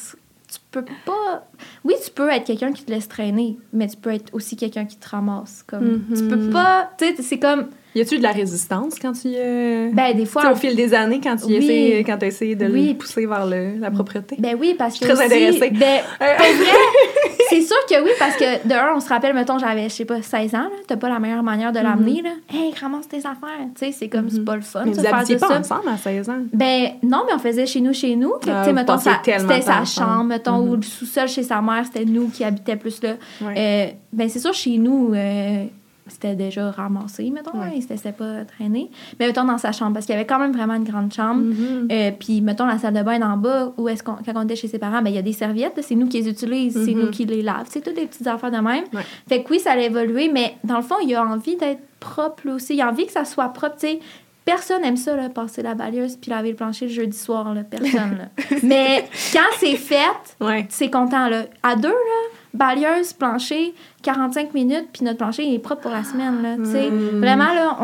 Tu peux pas. Oui, tu peux être quelqu'un qui te laisse traîner, mais tu peux être aussi quelqu'un qui te ramasse. Comme, Tu peux Mhm. pas. Tu sais, c'est comme. Y a-tu de la résistance quand tu. Euh... Ben, des fois. au fil des années, quand tu Oui. essaies, quand essayé de Oui. le pousser vers le- la propreté? Ben oui, parce Je que. suis très aussi- intéressée. Ben, Euh, pour vrai, c'est sûr que oui, parce que de un, on se rappelle, mettons, j'avais, je sais pas, 16 ans, là, t'as pas la meilleure manière de l'amener, là. Hey, ramasse tes affaires. Tu sais, c'est comme, c'est Mhm. pas le fun, mais ça, vous habitiez pas ça. ensemble à 16 ans? Ben non, mais on faisait chez nous, chez nous. Ah, tu sais, vous mettons, c'était sa ensemble. chambre, mettons, Mhm. ou le sous-sol chez sa mère, c'était nous qui habitait plus là. Euh, ben c'est sûr, chez nous, euh, c'était déjà ramassé, mettons, Ouais. hein, c'était c'était pas traîné. Mais mettons dans sa chambre, parce qu'il y avait quand même vraiment une grande chambre. Mhm. Euh, puis, mettons, la salle de bain en bas, où est-ce qu'on, quand on était chez ses parents, ben, il y a des serviettes, c'est nous qui les utilisons, c'est Mhm. nous qui les lavent. C'est toutes des petites affaires de même. Ouais. Fait que oui, ça a évolué, mais dans le fond, il a envie d'être propre aussi. Il a envie que ça soit propre, tu sais. Personne aime ça, là, passer la balieuse puis laver le plancher le jeudi soir, là. Personne, là. Mais quand c'est fait, Ouais. c'est content, là. À deux, là, balieuse, plancher, 45 minutes, puis notre plancher il est propre pour la semaine, là, tu sais. Mm. Vraiment, là,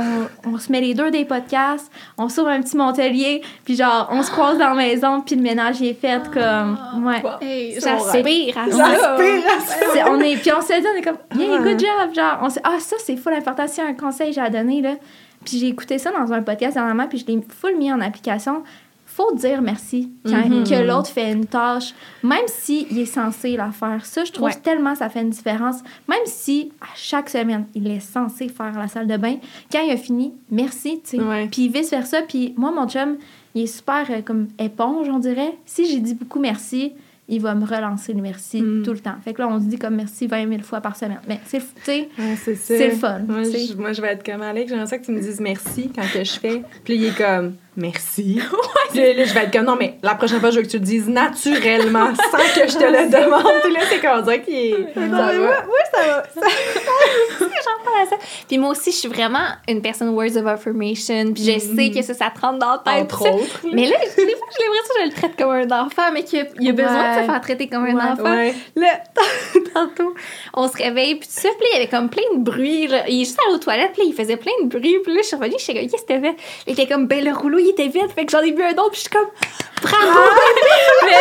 on, on se met les deux des podcasts, on s'ouvre un petit Montelier, puis genre, on se croise dans la maison, puis le ménage il est fait comme... Ouais. Hey, J'aspire à ça. J'aspire à ça. C'est- on est, puis on se dit, on est comme, yeah, Ouais. good job, genre, on s'est- ah, ça, c'est full important, c'est un conseil que j'ai à donner, là. Puis j'ai écouté ça dans un podcast dernièrement, puis je l'ai full mis en application. Faut dire merci quand Mhm. que l'autre fait une tâche, même s'il il est censé la faire. Ça, je trouve Ouais. tellement ça fait une différence. Même si à chaque semaine, il est censé faire la salle de bain, quand il a fini, merci, tu sais. Ouais. Puis vice-versa. Puis moi, mon chum, il est super euh, comme éponge, on dirait. Si j'ai dit beaucoup merci, il va me relancer le merci Mm. tout le temps. Fait que là, on se dit comme merci 20 000 fois par semaine. Mais c'est, Ouais, le fun, Moi je, moi, je vais être comme Alex. J'aimerais ça que tu me dises merci quand que je fais. Puis il est comme merci. Là, je vais être comme non, mais la prochaine fois, je veux que tu le dises naturellement sans que je te le demande. Puis là, c'est comme ça qu'il est. Ça va. ça va. J'en parle à ça. Puis moi aussi, je suis vraiment une personne words of affirmation. Puis je sais que ça, ça te rentre dans la tête. Entre puis ça. autres. Mais là, des fois, j'ai l'impression que je le traite comme un enfant, mais qu'il il a besoin de se faire traiter comme un enfant. Ouais. Là, tantôt, on se réveille, puis tout ça, puis il y avait comme plein de bruit. Là. Il est juste allé aux toilettes, puis là, il faisait plein de bruit. Puis là, je suis revenue, je suis comme, qu'est-ce que fait? Il était comme, ben, le rouleau, il était vide, fait que j'en ai bu un autre, puis je suis comme, bravo! mais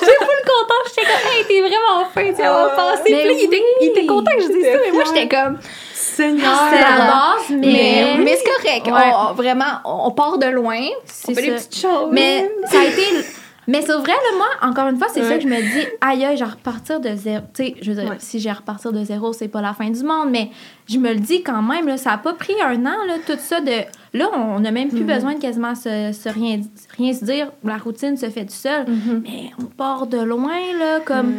j'étais full contente, j'étais comme, hey, t'es vraiment fin, tu vas Ah. passer. Puis là, il était, il était content que je dise ça, mais moi, j'étais comme, Seigneur. c'est la base, mais, mais. mais c'est correct. Ouais. On, vraiment, on part de loin, C'est on fait des petites choses. Mais ça a été. Mais c'est vrai, là, moi, encore une fois, c'est ça que je me dis, aïe, aïe, je vais repartir de zéro. Tu sais, je veux dire, Ouais. si j'ai à repartir de zéro, c'est pas la fin du monde, mais je me le dis quand même, là, ça a pas pris un an, là, tout ça de. Là, on n'a même plus Mhm. besoin de quasiment se, se rien, rien se dire. La routine se fait tout seul. Mhm. Mais on part de loin, là, comme.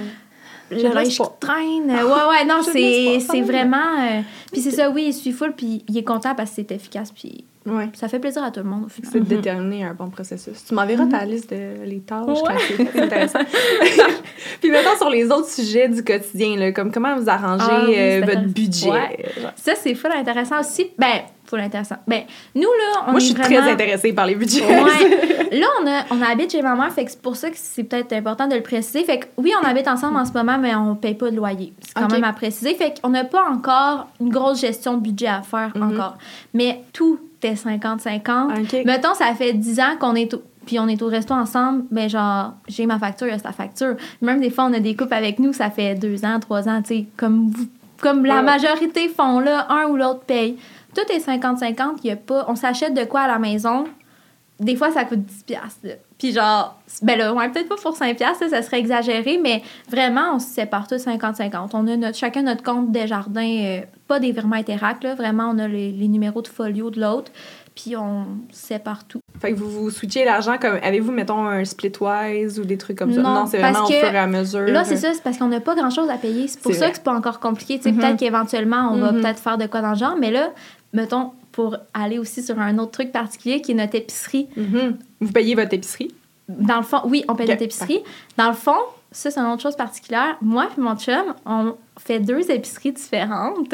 Je le linge qui traîne. Ouais, ouais, non, c'est Ah vraiment. euh, puis c'est ça, oui, il suit full, puis il est content parce que c'est efficace, puis Ouais. ça fait plaisir à tout le monde au final. C'est de déterminer un bon processus. Tu m'enverras ta liste de les tâches Ouais. C'est intéressant. Puis maintenant, sur les autres sujets du quotidien, là, comme comment vous arrangez Ah oui, euh, votre budget. Ouais. Ça, c'est full intéressant aussi. Ben, full intéressant. Ben, nous, là, on Moi, est je suis vraiment... très intéressée par les budgets. Ouais. Là, on, a, on habite chez ma mère, fait que c'est pour ça que c'est peut-être important de le préciser. Fait que oui, on habite ensemble en ce moment, mais on paye pas de loyer. C'est quand Ok. même à préciser. Fait qu'on n'a pas encore une grosse gestion de budget à faire Mhm. encore. Mais tout est 50-50. OK. Mettons, ça fait 10 ans qu'on est au... Puis on est au resto ensemble, ben genre, j'ai ma facture, il y a sa facture. Même des fois, on a des couples avec nous, ça fait 2 ans, 3 ans, tu sais, comme, vous- comme la majorité font là, un ou l'autre paye. Tout est 50-50, il y a pas... On s'achète de quoi à la maison, des fois, ça coûte 10 piastres. là. Puis genre, ben là, ouais, peut-être pas pour 5 piastres, là, ça serait exagéré, mais vraiment, on se sépare tous 50-50. On a notre, chacun notre compte des jardins, euh, pas des virements Interac, là, vraiment, on a les, les numéros de folio de l'autre, puis on sépare tout. Fait que vous vous switchez l'argent comme. Avez-vous, mettons, un splitwise ou des trucs comme ça? Non, c'est vraiment au fur et à mesure. Là, c'est ça, c'est parce qu'on n'a pas grand-chose à payer. C'est pour ça vrai. que c'est pas encore compliqué. Mhm. Peut-être qu'éventuellement, on va Mhm. peut-être faire de quoi dans le genre, mais là, mettons, pour aller aussi sur un autre truc particulier qui est notre épicerie, Mhm. Vous payez votre épicerie? Dans le fond, oui, on paye notre épicerie. Dans le fond, ça, c'est une autre chose particulière. Moi et mon chum, on fait deux épiceries différentes.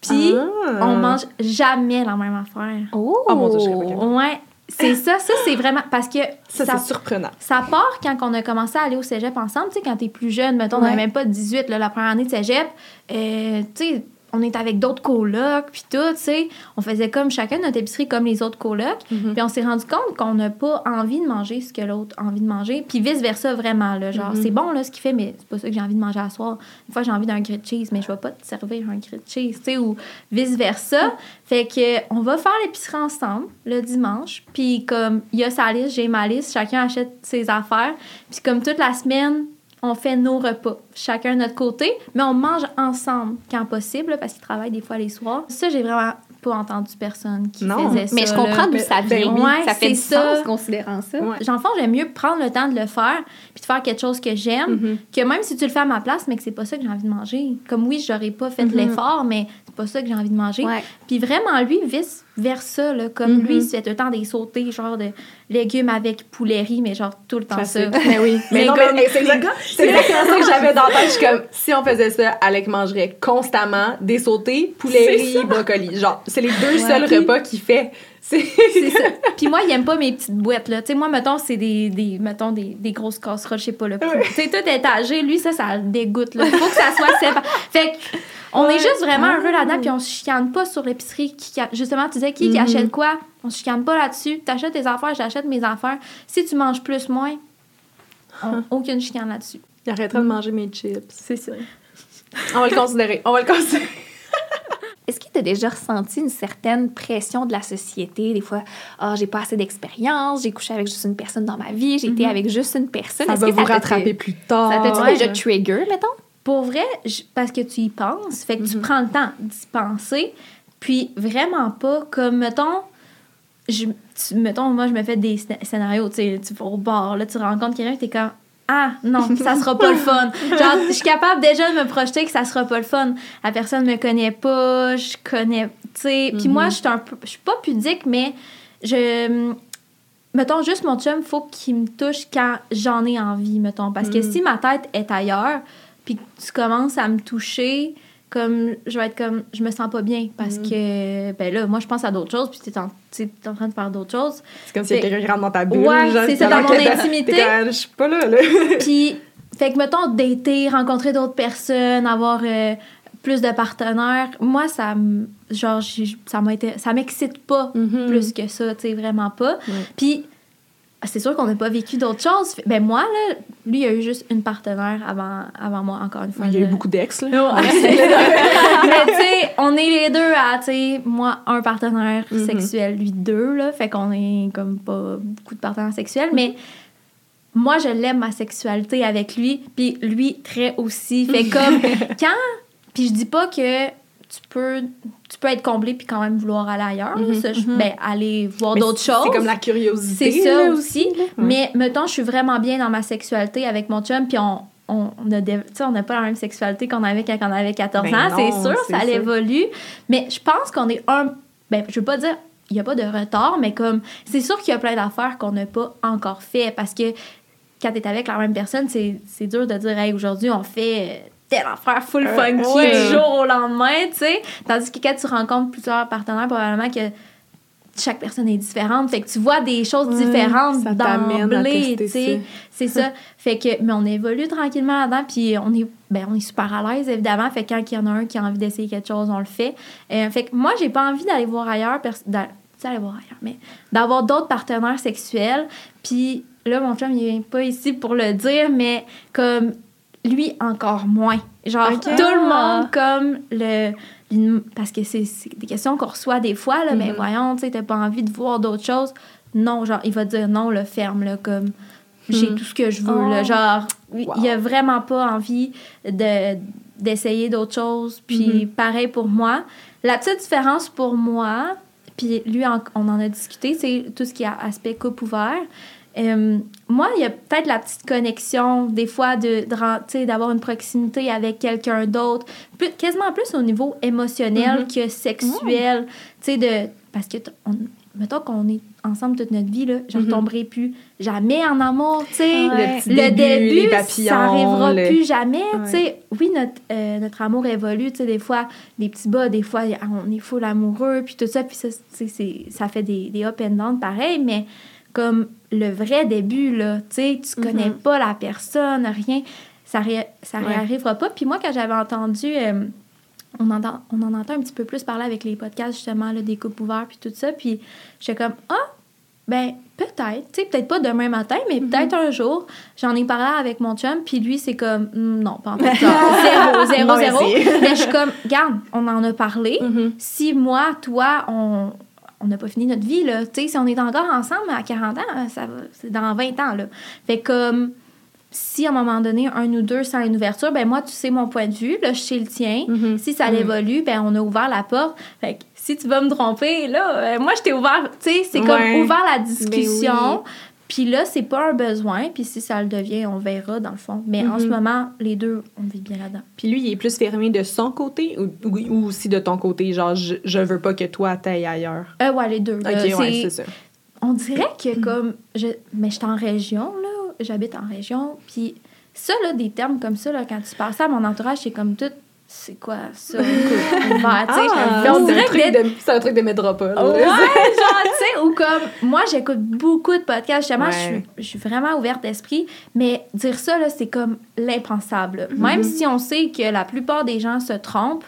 Puis, Ah. on mange jamais la même affaire. Oh! Oh mon Dieu, je serais pas Ouais, c'est ça. Ça, c'est vraiment... Parce que Ça, ça, c'est surprenant. ça part quand on a commencé à aller au cégep ensemble. Tu sais, quand t'es plus jeune, mettons, on n'avait même pas 18, là, la première année de cégep. Euh, tu sais, on est avec d'autres colocs, puis tout, tu sais. On faisait comme chacun notre épicerie comme les autres colocs. Mhm. Puis on s'est rendu compte qu'on n'a pas envie de manger ce que l'autre a envie de manger. Puis vice-versa, vraiment, là. Genre, Mhm. c'est bon, là, ce qu'il fait, mais c'est pas ça que j'ai envie de manger à soir. Une fois, j'ai envie d'un grilled cheese, mais je vais pas te servir un grilled cheese, tu sais, ou vice-versa. Fait que on va faire l'épicerie ensemble le dimanche. Puis comme il y a sa liste, j'ai ma liste, chacun achète ses affaires. Puis comme toute la semaine, on fait nos repas, chacun de notre côté, mais on mange ensemble quand possible, parce qu'il travaille des fois les soirs. Ça, j'ai vraiment pas entendu personne qui Non. faisait ça. Mais je comprends d'où ça ben vient. ça fait du ça. sens considérant ça. Ouais. Fond, j'aime mieux prendre le temps de le faire puis de faire quelque chose que j'aime Mhm. que même si tu le fais à ma place, mais que c'est pas ça que j'ai envie de manger. Comme oui, j'aurais pas fait Mhm. l'effort, mais c'est pas ça que j'ai envie de manger. Ouais. Puis vraiment, lui, vice versa, là, comme Mhm. lui, il se fait tout le temps des sautés, genre de légumes avec poulerie, mais genre tout le temps ça. Mais oui. Mais Les non, gars- mais c'est exact- c'est exactement ça que j'avais dans la tête. Je suis comme, si on faisait ça, Alec mangerait constamment des sautés, poulet brocoli. Genre, c'est les deux seuls repas qu'il fait. C'est ça. Puis moi, il aime pas mes petites boîtes, là. Tu sais, moi, mettons, c'est des, des, mettons, des, des grosses casseroles, je sais pas, là. Ouais. Tu sais, tout étagé. Lui, ça, ça le dégoûte, là. Faut que ça soit séparé. Fait que, on Ouais. est juste vraiment Ah. heureux là-dedans, puis on se chicane pas sur l'épicerie. Qui, justement, tu disais qui, qui Mhm. achète quoi? On se chicane pas là-dessus. T'achètes tes affaires, j'achète mes affaires. Si tu manges plus, moins, on- aucune chicane là-dessus. Il arrêtera de manger mes chips. C'est ça. On va le considérer. On va le considérer. Est-ce que tu as déjà ressenti une certaine pression de la société? Des fois, ah, j'ai pas assez d'expérience, j'ai couché avec juste une personne dans ma vie, j'ai été Mhm. avec juste une personne. Ça Est-ce va que vous t'a- rattraper plus tard. Ça Ouais. déjà trigger, mettons? Pour vrai, parce que tu y penses, fait que tu Mhm. prends le temps d'y penser, puis vraiment pas comme, mettons, je, tu- mettons, moi, je me fais des scén- scénarios, tu sais, tu vas au bar, là, tu rencontres quelqu'un, t'es comme, ah, non, ça sera pas le fun. Genre, je suis capable déjà de me projeter que ça sera pas le fun. La personne me connaît pas, je connais, tu sais, puis Mhm. moi, je suis un peu, je suis pas pudique, mais je... Mettons, juste mon chum, faut qu'il me touche quand j'en ai envie, mettons. Parce que Mhm. si ma tête est ailleurs, puis que tu commences à me toucher, comme je vais être comme je me sens pas bien parce Mhm. que ben là moi je pense à d'autres choses puis tu es en, t'es en train de faire d'autres choses C'est comme Fait- quelqu'un qui rentre dans ta bulle. Ouais, c'est ça, dans mon t'es- intimité. t'es Je suis pas là, là. puis fait que mettons dater rencontrer d'autres personnes avoir euh, plus de partenaires moi ça genre ça m'a été ça m'excite pas Mhm. plus que ça tu sais vraiment pas puis c'est sûr qu'on n'a pas vécu d'autres choses ben moi là lui il a eu juste une partenaire avant avant moi encore une fois Il y a eu beaucoup d'ex, là. mais tu sais, on est les deux à, tu sais, moi, un partenaire Mhm. sexuel, lui deux, là. Fait qu'on est comme pas beaucoup de partenaires sexuels. Mais moi, je l'aime, ma sexualité avec lui. Puis lui, très aussi. Fait comme, quand. Puis je dis pas que tu peux, tu peux être comblé puis quand même vouloir aller ailleurs. là. Ça, je- mhm. ben, aller voir d'autres choses. C'est comme la curiosité. C'est ça là, aussi. là. Mais mettons, je suis vraiment bien dans ma sexualité avec mon chum, puis on, on on a des- tu sais, on n'a pas la même sexualité qu'on avait quand on avait 14 Ben ans, c'est sûr, ça ça. évolue. Mais je pense qu'on est un. Ben, je veux pas dire il n'y a pas de retard, mais comme c'est sûr qu'il y a plein d'affaires qu'on n'a pas encore fait parce que quand tu es avec la même personne, c'est dur de dire hey, aujourd'hui on fait telle affaire full Euh, funky ouais. du jour au lendemain, tu sais. Tandis que quand tu rencontres plusieurs partenaires, probablement que chaque personne est différente. Fait que tu vois des choses Ouais, différentes d'emblée, tu sais. C'est ça. Fait que, mais on évolue tranquillement là-dedans, puis on est, ben, on est super à l'aise, évidemment. Fait que quand il y en a un qui a envie d'essayer quelque chose, on le fait. Euh, fait que moi, j'ai pas envie d'aller voir ailleurs, pers- d'a- tu sais, aller voir ailleurs, mais d'avoir d'autres partenaires sexuels. Puis là, mon chum, il vient pas ici pour le dire, mais comme lui, encore moins. Genre, tout le monde, comme le. Parce que c'est des questions qu'on reçoit des fois, là, mais Mhm. voyons, tu sais, t'as pas envie de voir d'autres choses. Non, genre, il va dire non, le ferme, là, comme j'ai Mhm. tout ce que je veux, Oh. là. Genre, il Wow. il a vraiment pas envie de d'essayer d'autres choses. Puis Mhm. pareil pour moi. La petite différence pour moi, puis lui, on en a discuté, c'est tout ce qui est aspect coupe ouvert. Euh, moi, il y a peut-être la petite connexion, des fois, de, tu d'avoir une proximité avec quelqu'un d'autre, plus- quasiment plus au niveau émotionnel que sexuel. Tu sais, de. Parce que, on, mettons qu'on est ensemble toute notre vie, là, je ne Mhm. tomberai plus jamais en amour, tu sais. Ouais. Le début, ça arrivera le- plus jamais, Ouais. tu sais. Oui, notre, euh, notre amour évolue, tu sais, des fois, des petits bas, des fois, on est full amoureux, puis tout ça, puis ça, tu c'est- ça fait des, des up and down pareil, mais comme le vrai début, là, tu sais, tu connais Mhm. pas la personne, rien, ça, ré- ça Ouais. réarrivera pas. Puis moi, quand j'avais entendu, euh, on, entend, on en entend un petit peu plus parler avec les podcasts, justement, là, des couples ouverts, puis tout ça, puis j'étais comme, ah, ben, peut-être, tu sais, peut-être pas demain matin, mais Mhm. peut-être un jour. J'en ai parlé avec mon chum, puis lui, c'est comme, Hmm, non, pas en tout. Zéro, zéro, Non, zéro. Mais je suis comme, garde, on en a parlé. Mhm. Si moi, toi, on on n'a pas fini notre vie, là. Tu sais, si on est encore ensemble à 40 ans, ça va, c'est dans 20 ans, là. Fait comme, si à un moment donné, un ou deux sans une ouverture, ben moi, tu sais mon point de vue, là, je sais le tien. Mhm. Si ça Mhm. évolue, ben on a ouvert la porte. Fait que si tu vas me tromper, là, euh, moi, je t'ai ouvert, tu sais, c'est comme ouvert la discussion. Ben Puis là, c'est pas un besoin. Puis si ça le devient, on verra, dans le fond. Mais en Mhm. ce moment, les deux, on vit bien là-dedans. Puis lui, il est plus fermé de son côté ou, aussi de ton côté, genre, je, je veux pas que toi t'ailles ailleurs. Euh, ouais, les deux. là. Ok, ouais, C'est- ça. On dirait que comme je mais je suis en région là, j'habite en région, puis ça là des termes comme ça là quand tu parles ça à mon entourage, c'est comme tout c'est quoi ça? Ah, on c'est un dirait truc que de- c'est un truc de métropole. Ouais, genre, tu sais, ou comme, moi, j'écoute beaucoup de podcasts, justement, Ouais. je, suis, je suis vraiment ouverte d'esprit, mais dire ça, là, c'est comme l'impensable. Même si on sait que la plupart des gens se trompent,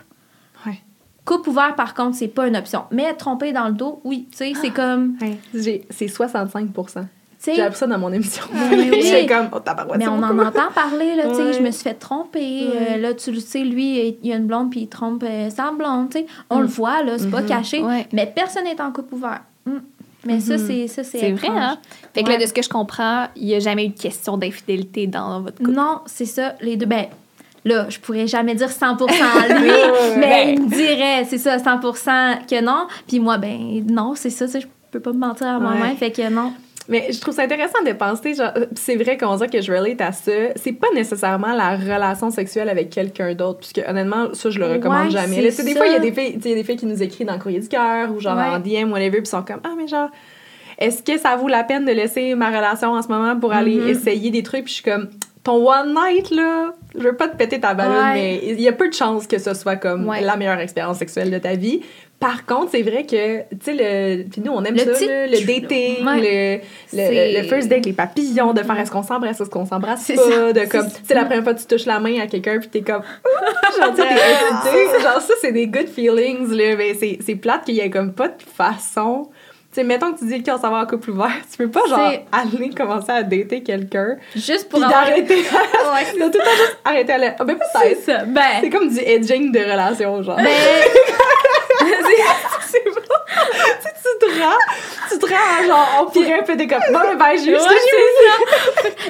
Ouais. coupe ouvert, par contre, c'est pas une option. Mais tromper dans le dos, oui, tu sais, c'est comme, Ouais. J'ai- C'est 65 tu J'ai appris ça dans mon émission. mais oui. J'étais comme, oh mais on en entend parler, là, tu sais, Ouais. je me suis fait tromper. Euh, là, tu le sais, lui, il y a une blonde, puis il trompe euh, sa blonde, tu sais. On Mm. le voit, là, c'est pas Mhm. caché. Ouais. Mais personne n'est en couple ouvert. Mm. Mais ça, Mhm. c'est ça, c'est vrai, étrange. hein? Fait que là, de ce que je comprends, il n'y a jamais eu de question d'infidélité dans votre couple. Non, c'est ça, les deux. Ben, là, je pourrais jamais dire 100% lui, mais Ben. il me dirait, c'est ça, 100% que non. Puis moi, ben, non, c'est ça, je peux pas me mentir à moi-même, Ouais. fait que non. Mais je trouve ça intéressant de penser, genre, euh, c'est vrai qu'on dirait que je relate à ça. C'est pas nécessairement la relation sexuelle avec quelqu'un d'autre, puisque honnêtement, ça, je le recommande Ouais, jamais. c'est Là, des fois, il y a des filles, tu sais, il y a des filles qui nous écrivent dans le courrier du cœur ou genre Ouais. en DM, whatever, puis sont comme, ah, mais genre, est-ce que ça vaut la peine de laisser ma relation en ce moment pour aller Mhm. essayer des trucs? Puis je suis comme, ton one night, là, je veux pas te péter ta ballonne, Ouais. mais il y a peu de chances que ce soit comme Ouais. la meilleure expérience sexuelle de ta vie. Par contre, c'est vrai que, tu sais, le, puis nous, on aime Le ça, le dating, Ouais. le, le, first date, les papillons, de faire est-ce qu'on s'embrasse, est-ce qu'on s'embrasse pas, ça, de comme, ça. c'est la première fois que tu touches la main à quelqu'un puis t'es comme, genre, tu sais, t'es excité. genre ça, c'est des good feelings, là, mais c'est, c'est plate qu'il y ait comme pas de façon. Tu sais, mettons que tu dis qu'on s'en va en couple ouvert, tu peux pas genre aller commencer à dater quelqu'un Juste pour puis d'arrêter, Ouais, tout le temps juste arrêter à la, ah, ben c'est peut-être. ça. Ben, C'est comme du edging de relation, genre. ben, c'est bon. tu tu te rends, tu te rends, genre, on pourrait, puis t'es comme, bon, ben, j'ai ça.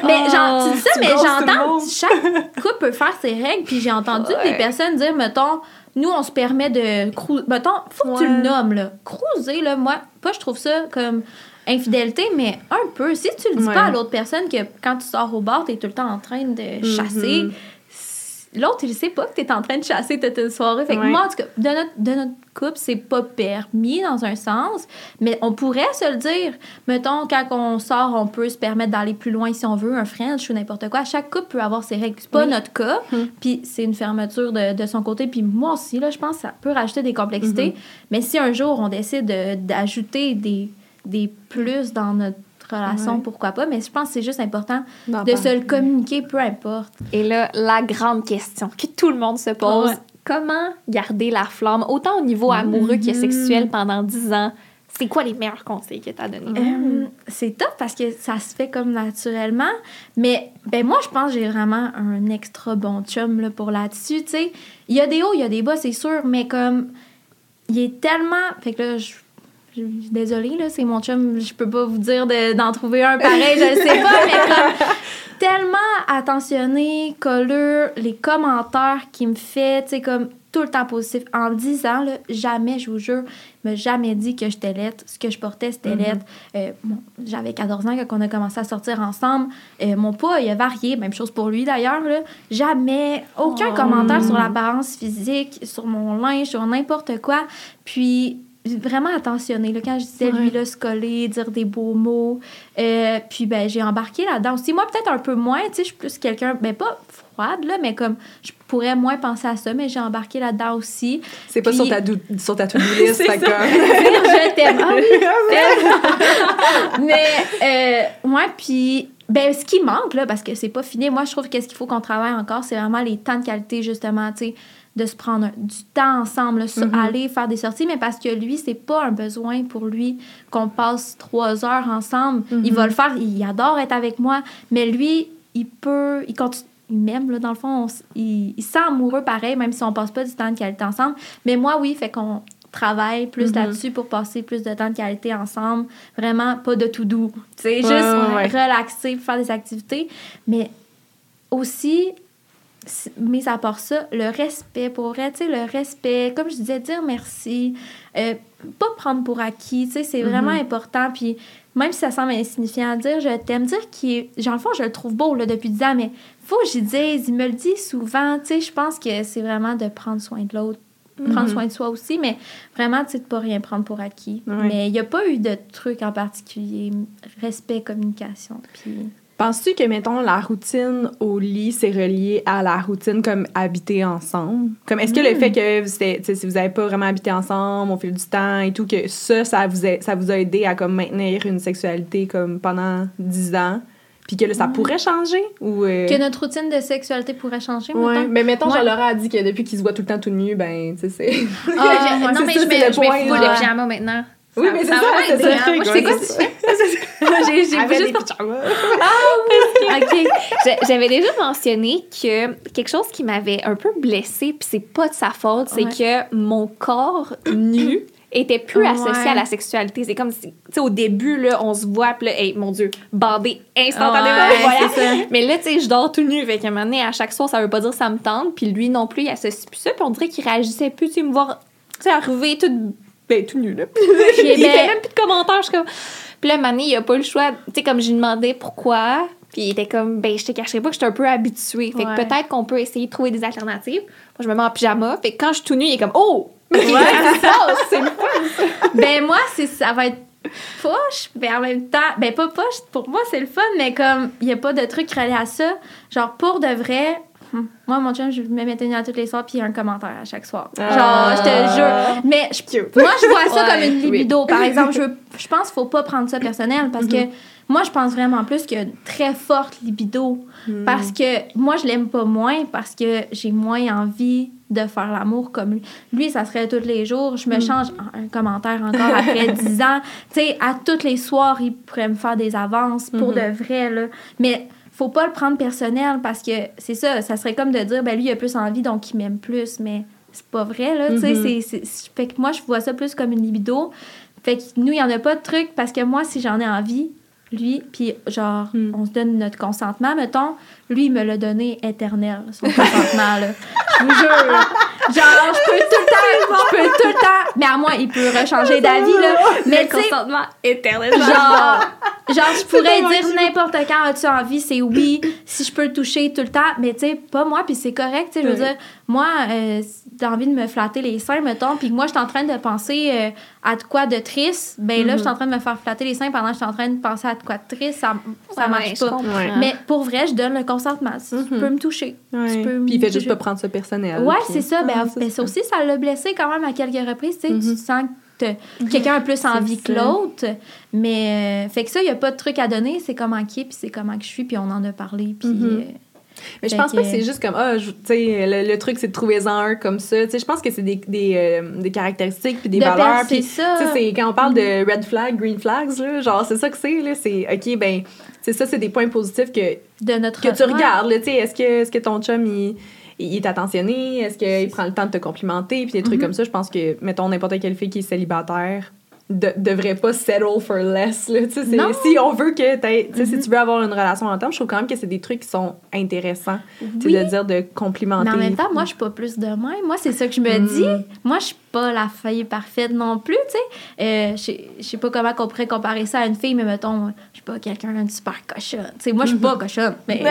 Mais genre, tu dis ça, tu mais j'entends, chaque couple peut faire ses règles, puis j'ai entendu des personnes dire, mettons, nous, on se permet de cruiser. Mettons, faut que tu le nommes, là. Cruiser, là, moi, pas, je trouve ça comme infidélité, mais un peu. Si tu le dis Ouais. pas à l'autre personne que quand tu sors au bar, t'es tout le temps en train de chasser, Mhm. L'autre, il sait pas que t'es en train de chasser toute une soirée. Fait que Ouais. moi, en tout cas, de notre, de notre couple, c'est pas permis dans un sens, mais on pourrait se le dire. Mettons, quand on sort, on peut se permettre d'aller plus loin si on veut, un French ou n'importe quoi. Chaque couple peut avoir ses règles. C'est pas Oui. notre cas, Mhm. puis c'est une fermeture de, de son côté. Puis moi aussi, là, je pense que ça peut rajouter des complexités. Mais si un jour, on décide de- d'ajouter des, des plus dans notre relation, Ouais. pourquoi pas. Mais je pense que c'est juste important de se le communiquer, peu importe. Et là, la grande question que tout le monde se pose, Ouais. comment garder la flamme, autant au niveau amoureux que sexuel pendant 10 ans? C'est quoi les meilleurs conseils que tu as donnés? Euh, c'est top parce que ça se fait comme naturellement. Mais ben moi, je pense que j'ai vraiment un extra bon chum là, pour là-dessus. tu sais. Il y a des hauts, il y a des bas, c'est sûr, mais comme il est tellement. Fait que là, je. Je- Désolée, là, c'est mon chum. Je peux pas vous dire de- d'en trouver un pareil, je le sais pas, mais comme tellement attentionné, colleux, les commentaires qu'il me fait, tu sais, comme tout le temps positif. En 10 ans, là, jamais, je vous jure, il m'a jamais dit que j'étais laite. Ce que je portais, c'était. Euh, bon, J'avais 14 ans quand on a commencé à sortir ensemble. Euh, mon poids, il a varié. Même chose pour lui, d'ailleurs. Jamais, aucun Oh. commentaire sur l'apparence physique, sur mon linge, sur n'importe quoi. Puis vraiment attentionné. Là, quand je disais lui, là, se coller, dire des beaux mots. Euh, puis ben, j'ai embarqué là-dedans aussi. Moi, peut-être un peu moins. Tu sais, je suis plus quelqu'un, ben pas froide, là, mais comme je pourrais moins penser à ça, mais j'ai embarqué là-dedans aussi. C'est pas Puis- sur ta, sur ta to-do list, fait que- je t'aime. Ah oui, mais, euh, ouais, puis, ben, ce qui manque, là, parce que c'est pas fini, moi, je trouve que ce qu'il faut qu'on travaille encore, c'est vraiment les temps de qualité, justement, tu sais, de se prendre du temps ensemble, là, Mhm. aller faire des sorties, mais parce que lui, c'est pas un besoin pour lui qu'on passe trois heures ensemble. Il va le faire, il adore être avec moi, mais lui, il peut, il continue. Il m'aime, là, dans le fond. on il, il se sent amoureux pareil, même si on passe pas du temps de qualité ensemble. Mais moi, oui, fait qu'on travaille plus Mhm. là-dessus pour passer plus de temps de qualité ensemble. Vraiment, pas de tout doux. Tu sais, Ouais, juste ouais, relaxer, faire des activités. Mais aussi, mis à part ça, le respect pour vrai, tu sais, le respect, comme je disais, dire merci, euh, pas prendre pour acquis, tu sais, c'est vraiment Mhm. important. Puis même si ça semble insignifiant dire, je t'aime, dire qu'il est, genre, le fond, je le trouve beau là, depuis 10 ans, mais faut que j'y dise, il me le dit souvent, tu sais, je pense que c'est vraiment de prendre soin de l'autre, prendre Mhm. soin de soi aussi, mais vraiment, tu sais, de pas rien prendre pour acquis. Ouais. Mais il n'y a pas eu de truc en particulier, respect, communication, puis... Penses-tu que, mettons, la routine au lit, c'est relié à la routine comme habiter ensemble? Comme, est-ce que le fait que si vous n'avez pas vraiment habité ensemble au fil du temps et tout, que ça, ça vous a, ça vous a aidé à comme maintenir une sexualité comme pendant 10 ans? Puis que là, ça pourrait changer? Ou, euh, Que notre routine de sexualité pourrait changer, Ouais, mettons? mais mettons, Ouais. genre, Laura a dit que depuis qu'il se voit tout le temps tout nu, ben, tu sais, c'est... Ah, Je- non, mais je c'est mets, le je mets full de pyjama maintenant. Oui, mais c'est ça, c'est ça Moi, je sais quoi? J'ai juste. OK. J'avais déjà mentionné que quelque chose qui m'avait un peu blessée, puis c'est pas de sa faute, c'est que mon corps nu était plus Ouais. associé à la sexualité. C'est comme si, tu sais, au début, là, on se voit, puis là, hey, mon Dieu, bandé instantanément. Ouais, voilà. c'est ça. Mais là, tu sais, je dors tout nu. Fait qu'à un moment donné, à chaque soir, ça veut pas dire que ça me tente. Puis lui non plus, il associe plus ça. Puis on dirait qu'il réagissait plus, tu sais, me voir, tu sais, arriver tout, ben, tout nu, là. Puis, il ben, fait même plus de commentaires. Je suis comme... Puis là, donné, il a pas eu le choix. Tu sais, comme je lui demandais pourquoi. Puis il était comme, ben, je te cacherai pas que je suis un peu habituée. Fait que Ouais. peut-être qu'on peut essayer de trouver des alternatives. Moi, je me mets en pyjama. Fait que quand je suis tout nu, il est comme, oh! Se passe? C'est le fun. ben moi, c'est ça va être poche, mais en même temps, ben pas poche, pour moi c'est le fun, mais comme il y a pas de truc relié à ça, genre pour de vrai, moi mon chum, je me mettais nu à tous les soirs puis un commentaire à chaque soir. Genre, Ah. je te jure, mais je- moi je vois ça Ouais, comme une oui. libido par exemple, je je pense qu'il faut pas prendre ça personnel parce que moi je pense vraiment plus qu'il y a une très forte libido Mm. parce que moi je l'aime pas moins parce que j'ai moins envie de faire l'amour comme lui. Lui, ça serait tous les jours. Je me change un commentaire encore après 10 ans. Tu sais, à tous les soirs, il pourrait me faire des avances pour de vrai, là. Mais faut pas le prendre personnel parce que c'est ça, ça serait comme de dire, ben lui, il a plus envie, donc il m'aime plus. Mais c'est pas vrai, là. Tu sais, Mhm. c'est- c'est- c'est- fait que moi, je vois ça plus comme une libido. Fait que nous, il y en a pas de truc parce que moi, si j'en ai envie, lui, puis genre, Mm. on se donne notre consentement, mettons, lui, il me l'a donné éternel, son consentement, là. Je vous jure. Genre, je peux tout le temps, je peux tout le temps, mais à moi, il peut rechanger d'avis, là. Mais le tu sais, consentement éternel. genre, genre, je pourrais dire n'importe quand as-tu envie, c'est oui, si je peux le toucher tout le temps, mais tu sais, pas moi, puis c'est correct, tu sais, je veux dire, moi, euh, t'as envie de me flatter les seins, mettons, puis moi, je suis en train de penser euh, à de quoi de triste, ben là, je suis en train de me faire flatter les seins pendant que je suis en train de penser à de quoi de triste, ça, ça Ouais, marche pas. Ouais. Mais pour vrai, je donne le consentement. Si Tu peux me toucher. Ouais. Tu peux me Puis il fait juste pas prendre ça personnel. Ouais, puis- c'est ça. Ben, Ah, ben, ça aussi, ça l'a blessé quand même à quelques reprises. Tu Mhm. tu sens que quelqu'un a plus envie que ça. l'autre. Mais, euh, fait que ça, il n'y a pas de truc à donner. C'est comment qui est, puis c'est comment que je suis, puis on en a parlé. Puis, Mhm. euh, Mais je pense pas que- c'est juste comme, ah, je- tu sais, le, le truc, c'est de trouver-en un comme ça. Tu sais, je pense que c'est des, des, euh, des caractéristiques puis des de valeurs. Puis, ça. tu sais, c'est quand on parle de red flag, green flags, là, genre, c'est ça que c'est, là. C'est, OK, ben, c'est ça, c'est des points positifs que, de notre que tu regardes, est-ce que, est-ce que ton chum, il, il est attentionné? Est-ce qu'il prend le temps de te complimenter? Puis des trucs Mhm. comme ça, je pense que, mettons, n'importe quelle fille qui est célibataire de- devrait pas settle for less, là. Si on veut que sais, Mhm. si tu veux avoir une relation en terme, je trouve quand même que c'est des trucs qui sont intéressants. Oui. de dire de complimenter. Mais en même temps, moi, je suis pas plus de même. Moi, c'est ça que je me Mm. dis. Moi, je suis pas la fille parfaite non plus, tu sais. Euh, je sais- pas comment on pourrait comparer ça à une fille, mais mettons, je suis pas quelqu'un de super cochonne. Tu sais, moi, je suis pas cochonne. Mais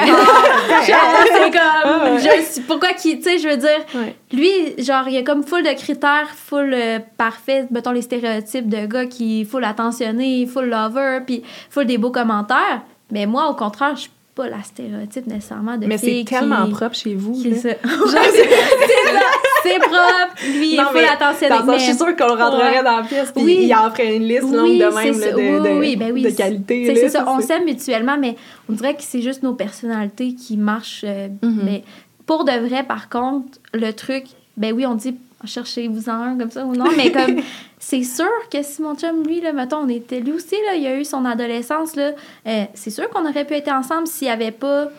c'est comme, je suis, pourquoi qui, tu sais, je veux dire, Ouais. lui, genre, il y a comme full de critères, full euh, parfait, mettons les stéréotypes de gars qui full attentionné, full lover, puis full des beaux commentaires. Mais moi, au contraire, je suis pas la stéréotype nécessairement de Mais c'est tellement qui- propre chez vous. c'est ça, c'est propre. Lui, il faut sens, mais- je suis sûre qu'on le rentrerait Ouais. dans la pièce, puis Oui. il en ferait une liste longue Oui, de même là, de, Oui, de, oui, ben oui, de c'est- qualité. C'est ça, on s'aime mutuellement, mais on dirait que c'est juste nos personnalités qui marchent. euh, Mhm. Mais pour de vrai, par contre, le truc, ben oui, on dit cherchez-vous en un comme ça ou non, mais comme c'est sûr que si mon chum, lui, là, mettons, on était lui aussi, là, il a eu son adolescence, là, euh, c'est sûr qu'on aurait pu être ensemble s'il n'y avait pas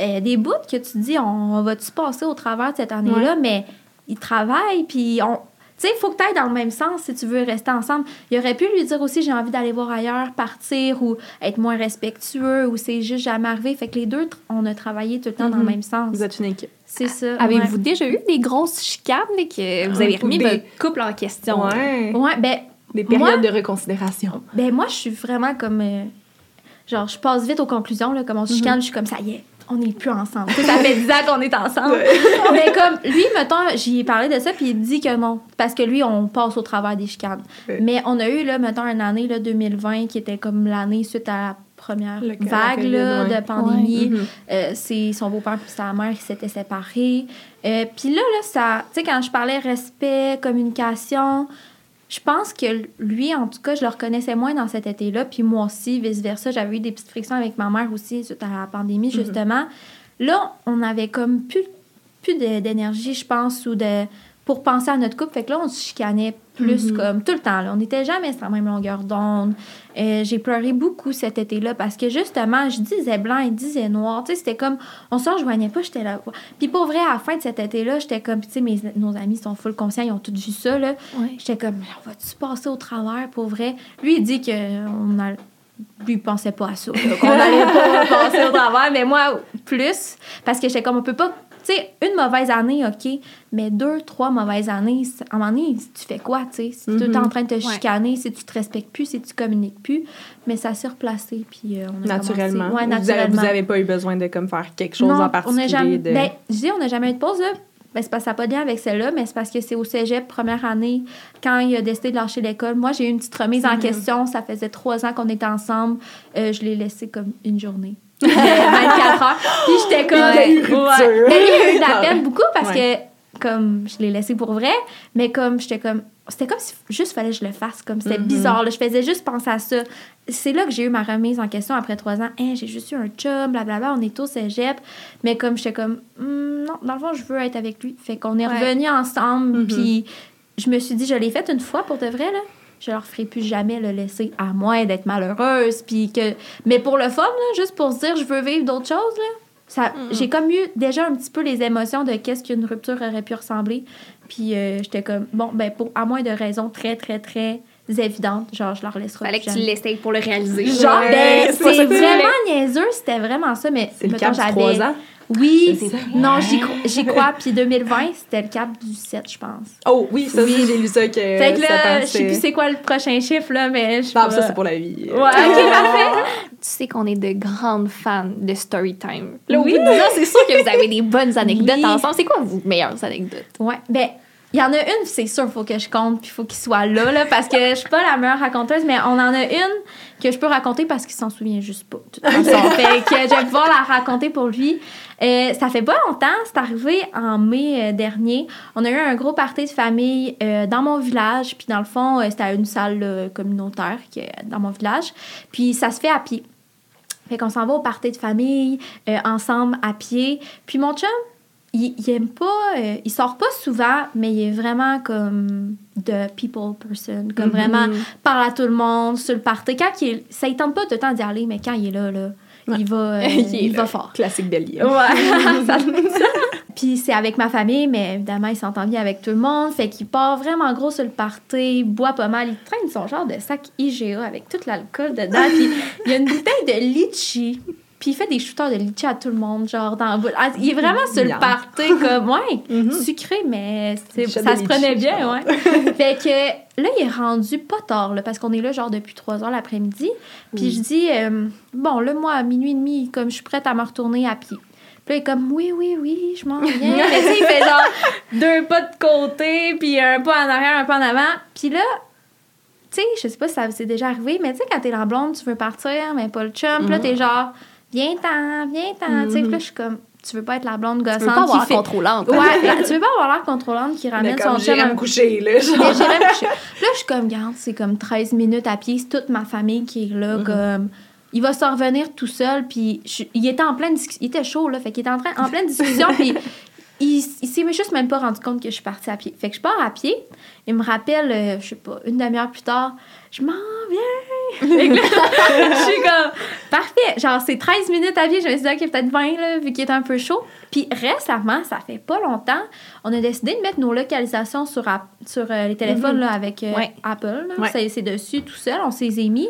euh, des bouts que tu te dis, on, on va-tu passer au travers de cette année-là, mais il travaille, puis on. Tu sais, il faut que tu ailles dans le même sens si tu veux rester ensemble. Il aurait pu lui dire aussi j'ai envie d'aller voir ailleurs, partir ou être moins respectueux ou c'est juste jamais arrivé. Fait que les deux, on a travaillé tout le temps dans le Mhm. même sens. Vous êtes une équipe. C'est ça. Avez-vous ouais. déjà eu des grosses chicanes que vous avez remis des- votre couple en question? Ouais. Ouais, ben, Des périodes Moi- de reconsidération. ben moi, je suis vraiment comme. euh, genre, je passe vite aux conclusions, là, comme on se chicane, je suis comme ça y est. On n'est plus ensemble. Ça fait 10 ans qu'on est ensemble. Mais comme lui, mettons, j'y ai parlé de ça, puis il dit que non. Parce que lui, on passe au travers des chicanes. Ouais. Mais on a eu, là, mettons, une année, là, 2020, qui était comme l'année suite à la première vague là, de pandémie. Mhm. Euh, c'est son beau-père et sa mère qui s'étaient séparés. Euh, Puis là, là, ça, tu sais, quand je parlais respect, communication, je pense que lui, en tout cas, je le reconnaissais moins dans cet été-là. Puis moi aussi, vice-versa. J'avais eu des petites frictions avec ma mère aussi suite à la pandémie, Mhm. justement. Là, on avait comme plus, plus d'énergie, je pense, ou de pour penser à notre couple. Fait que là, on se chicanait plus Mhm. comme tout le temps. Là. On n'était jamais sur la même longueur d'onde. Euh, j'ai pleuré beaucoup cet été-là parce que justement, je disais blanc et disais noir. Tu sais, c'était comme, on se rejoignait pas, j'étais là. Puis pour vrai, à la fin de cet été-là, j'étais comme, tu sais, mes- nos amis sont full conscients, ils ont tous vu ça, là. J'étais comme, Mais on va-tu passer au travers pour vrai? Lui, il dit que on a. Lui, il pensait pas à ça, là, qu'on allait pas passer au travers, mais moi, plus. Parce que j'étais comme, on peut pas. Tu sais, une mauvaise année, OK, mais deux, trois mauvaises années, à un moment donné, tu fais quoi, tu sais? Si tu es Mhm. en train de te Ouais. chicaner, si tu te respectes plus, si tu communiques plus, mais ça s'est replacé, puis euh, on a Naturellement. Ouais, naturellement. Vous n'avez pas eu besoin de comme, faire quelque chose Non, en on particulier. n'a jamais. de... Ben, je dis, on n'a jamais eu de pause, là. Ben, c'est parce que ça n'a pas de lien avec celle-là, mais c'est parce que c'est au cégep, première année, quand il a décidé de lâcher l'école. Moi, j'ai eu une petite remise en Mhm. question. Ça faisait trois ans qu'on était ensemble. Euh, je l'ai laissé comme une journée. Euh, 24 heures. Puis j'étais comme. Il y a eu rupture. Ouais. Mais lui, il a eu de la peine beaucoup parce Ouais. que, comme, je l'ai laissé pour vrai, mais comme, j'étais comme. C'était comme si juste fallait que je le fasse. Comme, c'était Mhm. bizarre. là. Je faisais juste penser à ça. C'est là que j'ai eu ma remise en question après trois ans. Hein, j'ai juste eu un chum, blablabla, on est tous cégep. Mais comme, j'étais comme, Hmm, non, dans le fond, je veux être avec lui. Fait qu'on est Ouais. revenus ensemble. Mhm. Puis je me suis dit, je l'ai fait une fois pour de vrai, là. Je leur ferai plus jamais le laisser, à moins d'être malheureuse. Puis que... Mais pour le fun, là, juste pour se dire, je veux vivre d'autres choses, là. Ça, J'ai comme eu déjà un petit peu les émotions de qu'est-ce qu'une rupture aurait pu ressembler. Puis euh, j'étais comme, bon, ben, pour, à moins de raisons très, très, très évidentes, genre, je leur laisserai Fallait plus que tu jamais. l'essayes pour le réaliser. Genre, Ouais, ben, c'est tu vraiment niaiseux, c'était vraiment ça, mais C'est le j'avais- trois ans. Oui, C'est non, j'y cro- j'y crois. Puis 2020, c'était le cap du 7, je pense. Oh oui, ça Oui. aussi, j'ai lu ça que fait que là, je sais plus c'est quoi le prochain chiffre, là, mais je Non, ça c'est pour la vie. Ouais, ok, parfait. Tu sais qu'on est de grandes fans de. Là, Oui. de 10 ans, c'est sûr que vous avez des bonnes anecdotes Oui. ensemble. C'est quoi vos meilleures anecdotes? Ouais, ben, il y en a une, c'est sûr, faut que je compte, puis faut qu'il soit là, là, parce que je suis pas la meilleure raconteuse, mais on en a une que je peux raconter parce qu'il s'en souvient juste pas. Toute façon. fait que je vais pouvoir la raconter pour lui. Euh, ça fait pas longtemps, c'est arrivé en mai euh, dernier. On a eu un gros party de famille euh, dans mon village, puis dans le fond, euh, c'était une salle euh, communautaire qui est dans mon village. Puis ça se fait à pied. Fait qu'on s'en va au party de famille, euh, ensemble, à pied. Puis mon chum, il, il aime pas, euh, il sort pas souvent, mais il est vraiment comme de people person, comme vraiment parle à tout le monde sur le party. Quand il est, ça il tente pas tout le temps d'y aller, mais quand il est là, là, il va, euh, Il va fort. Classique bélier. Ouais, ça ça. Puis c'est avec ma famille, mais évidemment, il s'entend bien avec tout le monde. Fait qu'il part vraiment gros sur le party, il boit pas mal. Il traîne son genre de sac IGA avec tout l'alcool dedans. Puis il y a une bouteille de litchi. Puis il fait des shooters de litchi à tout le monde, genre dans. Ah, Il est vraiment sur le party, comme, ouais, Mhm. sucré, mais ça se prenait bien, ouais. fait que là, il est rendu pas tard, là, parce qu'on est là, genre, depuis 3 heures l'après-midi. Puis je dis, euh, bon, là, moi, à minuit et demi, comme je suis prête à me retourner à pied. Puis là, il est comme, oui, oui, oui, je m'en viens. Mais tu sais, il fait genre deux pas de côté, puis un pas en arrière, un pas en avant. Puis là, tu sais, je sais pas si ça c'est déjà arrivé, mais tu sais, quand t'es la blonde, tu veux partir, mais pas le chum. Puis là, t'es genre, viens-t'en, viens-t'en. Tu sais, là, je suis comme, tu veux pas être la blonde gossante Tu veux pas avoir fait. contrôlante. Ouais, là, tu veux pas avoir l'air contrôlante qui ramène comme son chum. j'irais à- me coucher, là. j'irais me coucher. Là, je suis comme, regarde, c'est comme 13 minutes à pied, c'est toute ma famille qui est là, comme... Il va se revenir tout seul, puis je- il était en pleine discussion, il était chaud, là, fait qu'il était en, train, en pleine discussion, puis il, il s'est juste même pas rendu compte que je suis partie à pied. Fait que je pars à pied, il me rappelle, euh, je sais pas, une demi-heure plus tard, je m'en viens! Je suis comme, parfait, genre c'est 13 minutes à pied, je me suis dit, ok, peut-être 20, là, vu qu'il était un peu chaud. Puis récemment, ça fait pas longtemps, on a décidé de mettre nos localisations sur, sur euh, les téléphones là, avec euh, Ouais. Apple. Ouais. C'est, c'est dessus tout seul, on s'est les mis.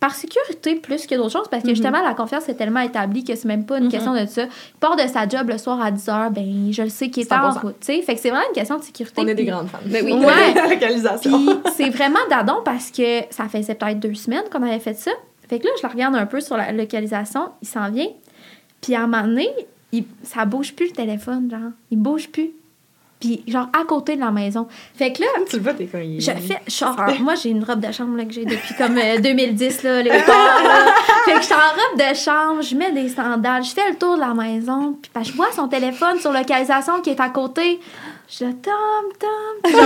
Par sécurité plus que d'autres choses, parce que justement, la confiance est tellement établie que c'est même pas une question de ça. Il part de sa job le soir à 10h, ben je le sais qu'il est en 100%. route. tu sais. Fait que c'est vraiment une question de sécurité. On est des grandes fans. Ben oui. Ouais. La localisation. puis c'est vraiment dadon parce que ça faisait peut-être deux semaines qu'on avait fait ça. Fait que là, je la regarde un peu sur la localisation, il s'en vient. Puis à un moment donné, il, ça bouge plus le téléphone, genre. Il bouge plus. Puis genre à côté de la maison. Fait que là, tu le vois, t'es je fais, en- moi j'ai une robe de chambre là, que j'ai depuis comme euh, 2010 là, léopard. là. Fait que je suis en robe de chambre, je mets des sandales, je fais le tour de la maison, puis je vois son téléphone sur localisation qui est à côté. Je dis Tom, Tom. Puis genre,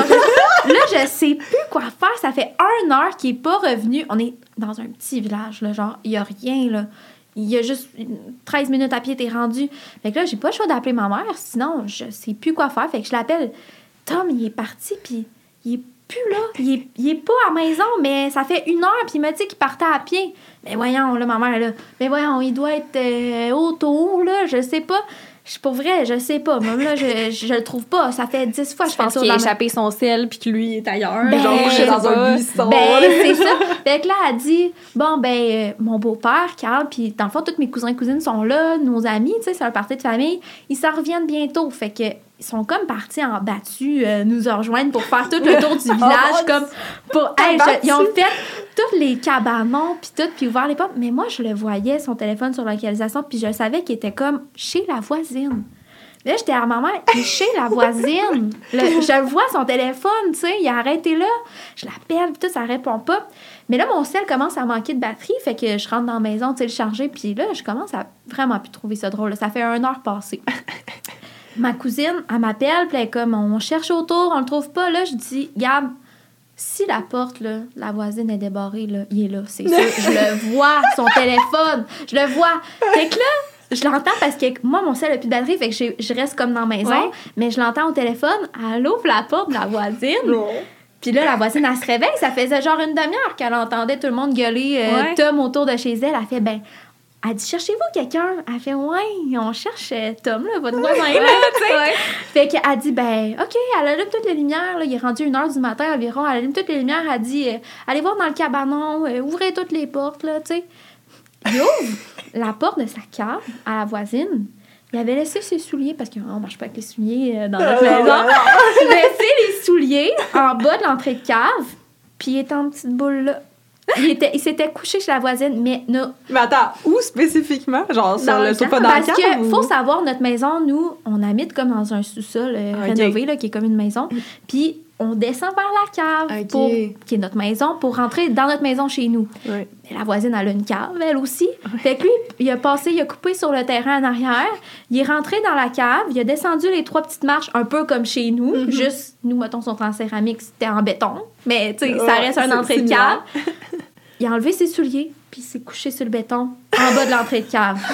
là je sais plus quoi faire, ça fait un heure qu'il est pas revenu. On est dans un petit village là, genre il y a rien là. Il y a juste 13 minutes à pied, t'es rendu. Fait que là, j'ai pas le choix d'appeler ma mère, sinon je sais plus quoi faire. Fait que je l'appelle. Tom, il est parti, puis il est plus là. Il est, il est pas à la maison, mais ça fait une heure, puis il m'a dit qu'il partait à pied. Mais voyons, là, ma mère, là. Mais voyons, il doit être euh, autour, là, je sais pas. Je pour vrai, je sais pas. Même là, je, je, je le trouve pas. Ça fait dix fois que Je pense qu'il a échappé son sel puis que lui est ailleurs. Ben, genre, je dans un buisson. Ben, c'est ça. Fait que là, elle dit Bon, ben, euh, mon beau-père, Carl, puis dans le fond, tous mes cousins et cousines sont là, nos amis, tu sais, c'est un party de famille. Ils s'en reviennent bientôt. Fait que. Ils sont comme partis en battu euh, nous rejoindre pour faire tout le tour du village. mon comme pour. Hey, battu. je- ils ont fait tous les cabanons, puis tout, puis ouvert les portes. Mais moi, je le voyais, son téléphone sur localisation, puis je savais qu'il était comme chez la voisine. Là, j'étais à ma mère, il est chez la voisine. Le- je vois, son téléphone, tu sais, il a arrêté là. Je l'appelle, puis tout, ça répond pas. Mais là, mon sel commence à manquer de batterie, fait que je rentre dans la maison, tu sais, le charger, puis là, je commence à vraiment plus trouver ça drôle. là. Ça fait une heure passée. Ma cousine, elle m'appelle, puis elle est comme, on cherche autour, on le trouve pas. Là, je dis, Gab, si la porte, là, la voisine est débarrée, là, il est là, c'est sûr. Je le vois, son téléphone, je le vois. Fait que là, je l'entends parce que moi, mon sel a plus de batterie, fait que je, je reste comme dans la maison, Ouais. mais je l'entends au téléphone. Elle ouvre la porte de la voisine. Puis là, la voisine, elle se réveille. Ça faisait genre une demi-heure qu'elle entendait tout le monde gueuler euh, Ouais. Tom autour de chez elle. Elle fait, ben, elle dit, cherchez-vous quelqu'un? Elle fait, ouais, on cherche euh, Tom, là, votre voisin, là, tu sais. Fait qu'elle dit, ben, OK, elle allume toutes les lumières, là. Il est rendu une heure du matin environ. Elle allume toutes les lumières. Elle dit, euh, allez voir dans le cabanon, euh, ouvrez toutes les portes, là, tu sais. Il ouvre la porte de sa cave à la voisine. il avait laissé ses souliers, parce qu'on marche pas avec les souliers euh, dans Ah, notre non, maison. Il a laissé les souliers en bas de l'entrée de cave, puis il était en petite boule là. Il, était, il s'était couché chez la voisine, mais non. Mais attends, où spécifiquement? Genre, sur Dans le le dans Parce ou- faut savoir, notre maison, nous, on habite comme dans un sous-sol euh, Ok. rénové, là, qui est comme une maison. Puis on descend vers la cave, pour, qui est notre maison, pour rentrer dans notre maison chez nous. Mais la voisine, elle a une cave, elle aussi. Fait que lui, il a passé, il a coupé sur le terrain en arrière. Il est rentré dans la cave. Il a descendu les trois petites marches, un peu comme chez nous. Mhm. Juste, nous, mettons, sont en céramique, c'était en béton. Mais, tu sais, ça reste un entrée de cave. Il a enlevé ses souliers, puis il s'est couché sur le béton, en bas de l'entrée de cave.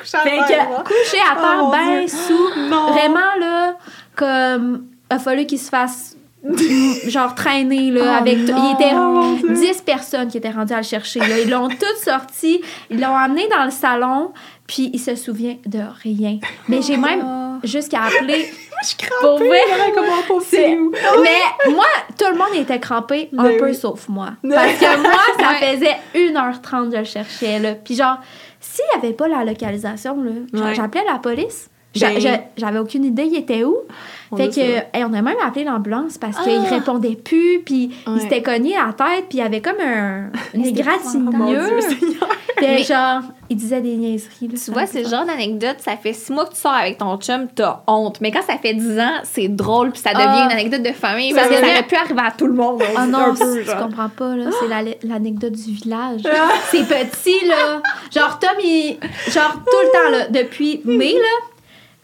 Couché à Fait terre, que, moi. couché à terre, ben sous. Non. Vraiment, là, comme, il a fallu qu'il se fasse, genre, traîner, là, Oh avec. Il était Oh, mon Dieu. 10 personnes qui étaient rendues à le chercher. Là. Ils l'ont toutes sorti, ils l'ont amené dans le salon, puis il se souvient de rien. Mais j'ai même jusqu'à appeler. Je Pour crampais, vrai. Mais moi, tout le monde était crampé, un Mais peu oui. sauf moi. Parce que moi, ça faisait 1h30 que je le cherchais. Là. Puis genre, s'il n'y avait pas la localisation, là, Ouais. j'appelais la police. Ben- j'a- J'avais aucune idée il était où. On fait que, hey, on a même appelé l'ambulance parce Ah. qu'il répondait plus, puis il s'était cogné à la tête, puis il avait comme un, une Oh, égratignure. Seigneur. Puis Mais- genre, il disait des niaiseries. là, Tu vois, le genre d'anecdote, ça fait six mois que tu sors avec ton chum, t'as honte. Mais quand ça fait dix ans, c'est drôle, puis ça devient Ah. une anecdote de famille. Ça Parce que ça aurait pu arriver à tout le monde. Ah non, peu, tu comprends pas, là. C'est la- l'anecdote du village. C'est petit, là. Genre, Tom, il. Genre, tout le temps, là, depuis mai, là.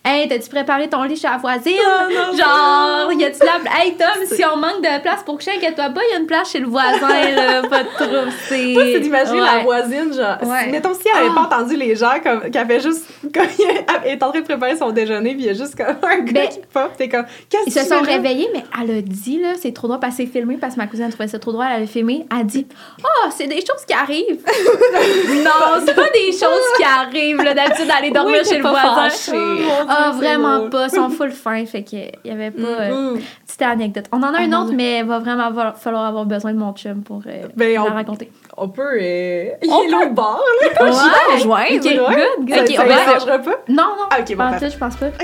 Hey, t'as-tu préparé ton lit chez la voisine? Ah, non, Genre, y a-tu la. Hey, Tom, si on manque de place pour coucher, inquiète-toi pas, y a une place chez le voisin, là. Pas de trouble. C'est. C'est d'imaginer la voisine, genre. Ouais. Mettons si elle avait pas entendu les gens, comme, qu'elle fait juste. Comme, elle est en train de préparer son déjeuner, puis il y a juste comme un gars Ben, qui pop, t'es comme. Qu'est-ce Ils que se tu sont réveillés, mais elle a dit, là, c'est trop drôle parce que c'est filmé, parce que ma cousine trouvait ça trop drôle, elle a filmé. Elle a dit Oh, c'est des choses qui arrivent. non, c'est pas des choses qui arrivent, là, d'habitude, d'aller dormir Oui, chez le voisin. Oh, Ah, vraiment pas. Ils sont full fin, fait qu'il y avait pas. euh. Petite anecdote. On en a Ah, une autre, mais il va vraiment avoir- falloir avoir besoin de mon chum pour euh, Ben, la on- raconter. On peut. euh, Il On est l'autre bord, là. J'y vais rejoindre. Ok, Ouais. good, good. Ça, Ok, ça on va- dérangera pas? Non, non. Ah, ok, bon, en je pense pas.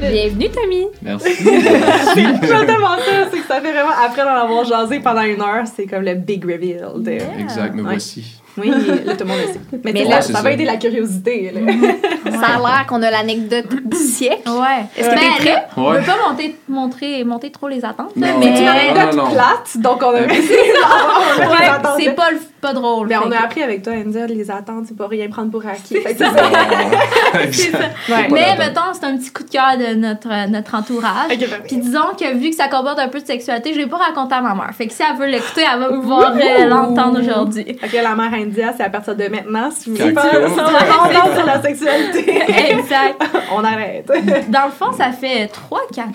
Bienvenue, Tommy. Merci. Merci. Tellement ça, c'est que ça fait vraiment, après d'en avoir jasé pendant une heure, c'est comme le big reveal. De... Exact, me Ouais. voici. Oui, là, tout le monde le sait. Mais, tu là, ça, c'est ça ça. va aider la curiosité. Là. Ça a l'air qu'on a l'anecdote du siècle. Ouais. Est-ce que Mais t'es prêt? là, on Ouais. veut pas monter, montrer, monter trop les attentes. Non. mais C'est une anecdote plate, donc on a attentes. c'est pas, le- pas drôle. Mais on a appris avec toi, Enza, les attentes, c'est pas rien prendre pour acquis. C'est ça. ça. Ouais. Mais mettons, c'est un petit coup de cœur de notre, notre entourage. Ben, Puis disons que vu que ça comporte un peu de sexualité, je l'ai pas raconté à ma mère. Fait que si elle veut l'écouter, elle va pouvoir euh, l'entendre aujourd'hui. Ok, la mère India, c'est à partir de maintenant. Si vous voulez pas entendre sur la sexualité, exact. on arrête. Dans le fond, ça fait 3-4 ans.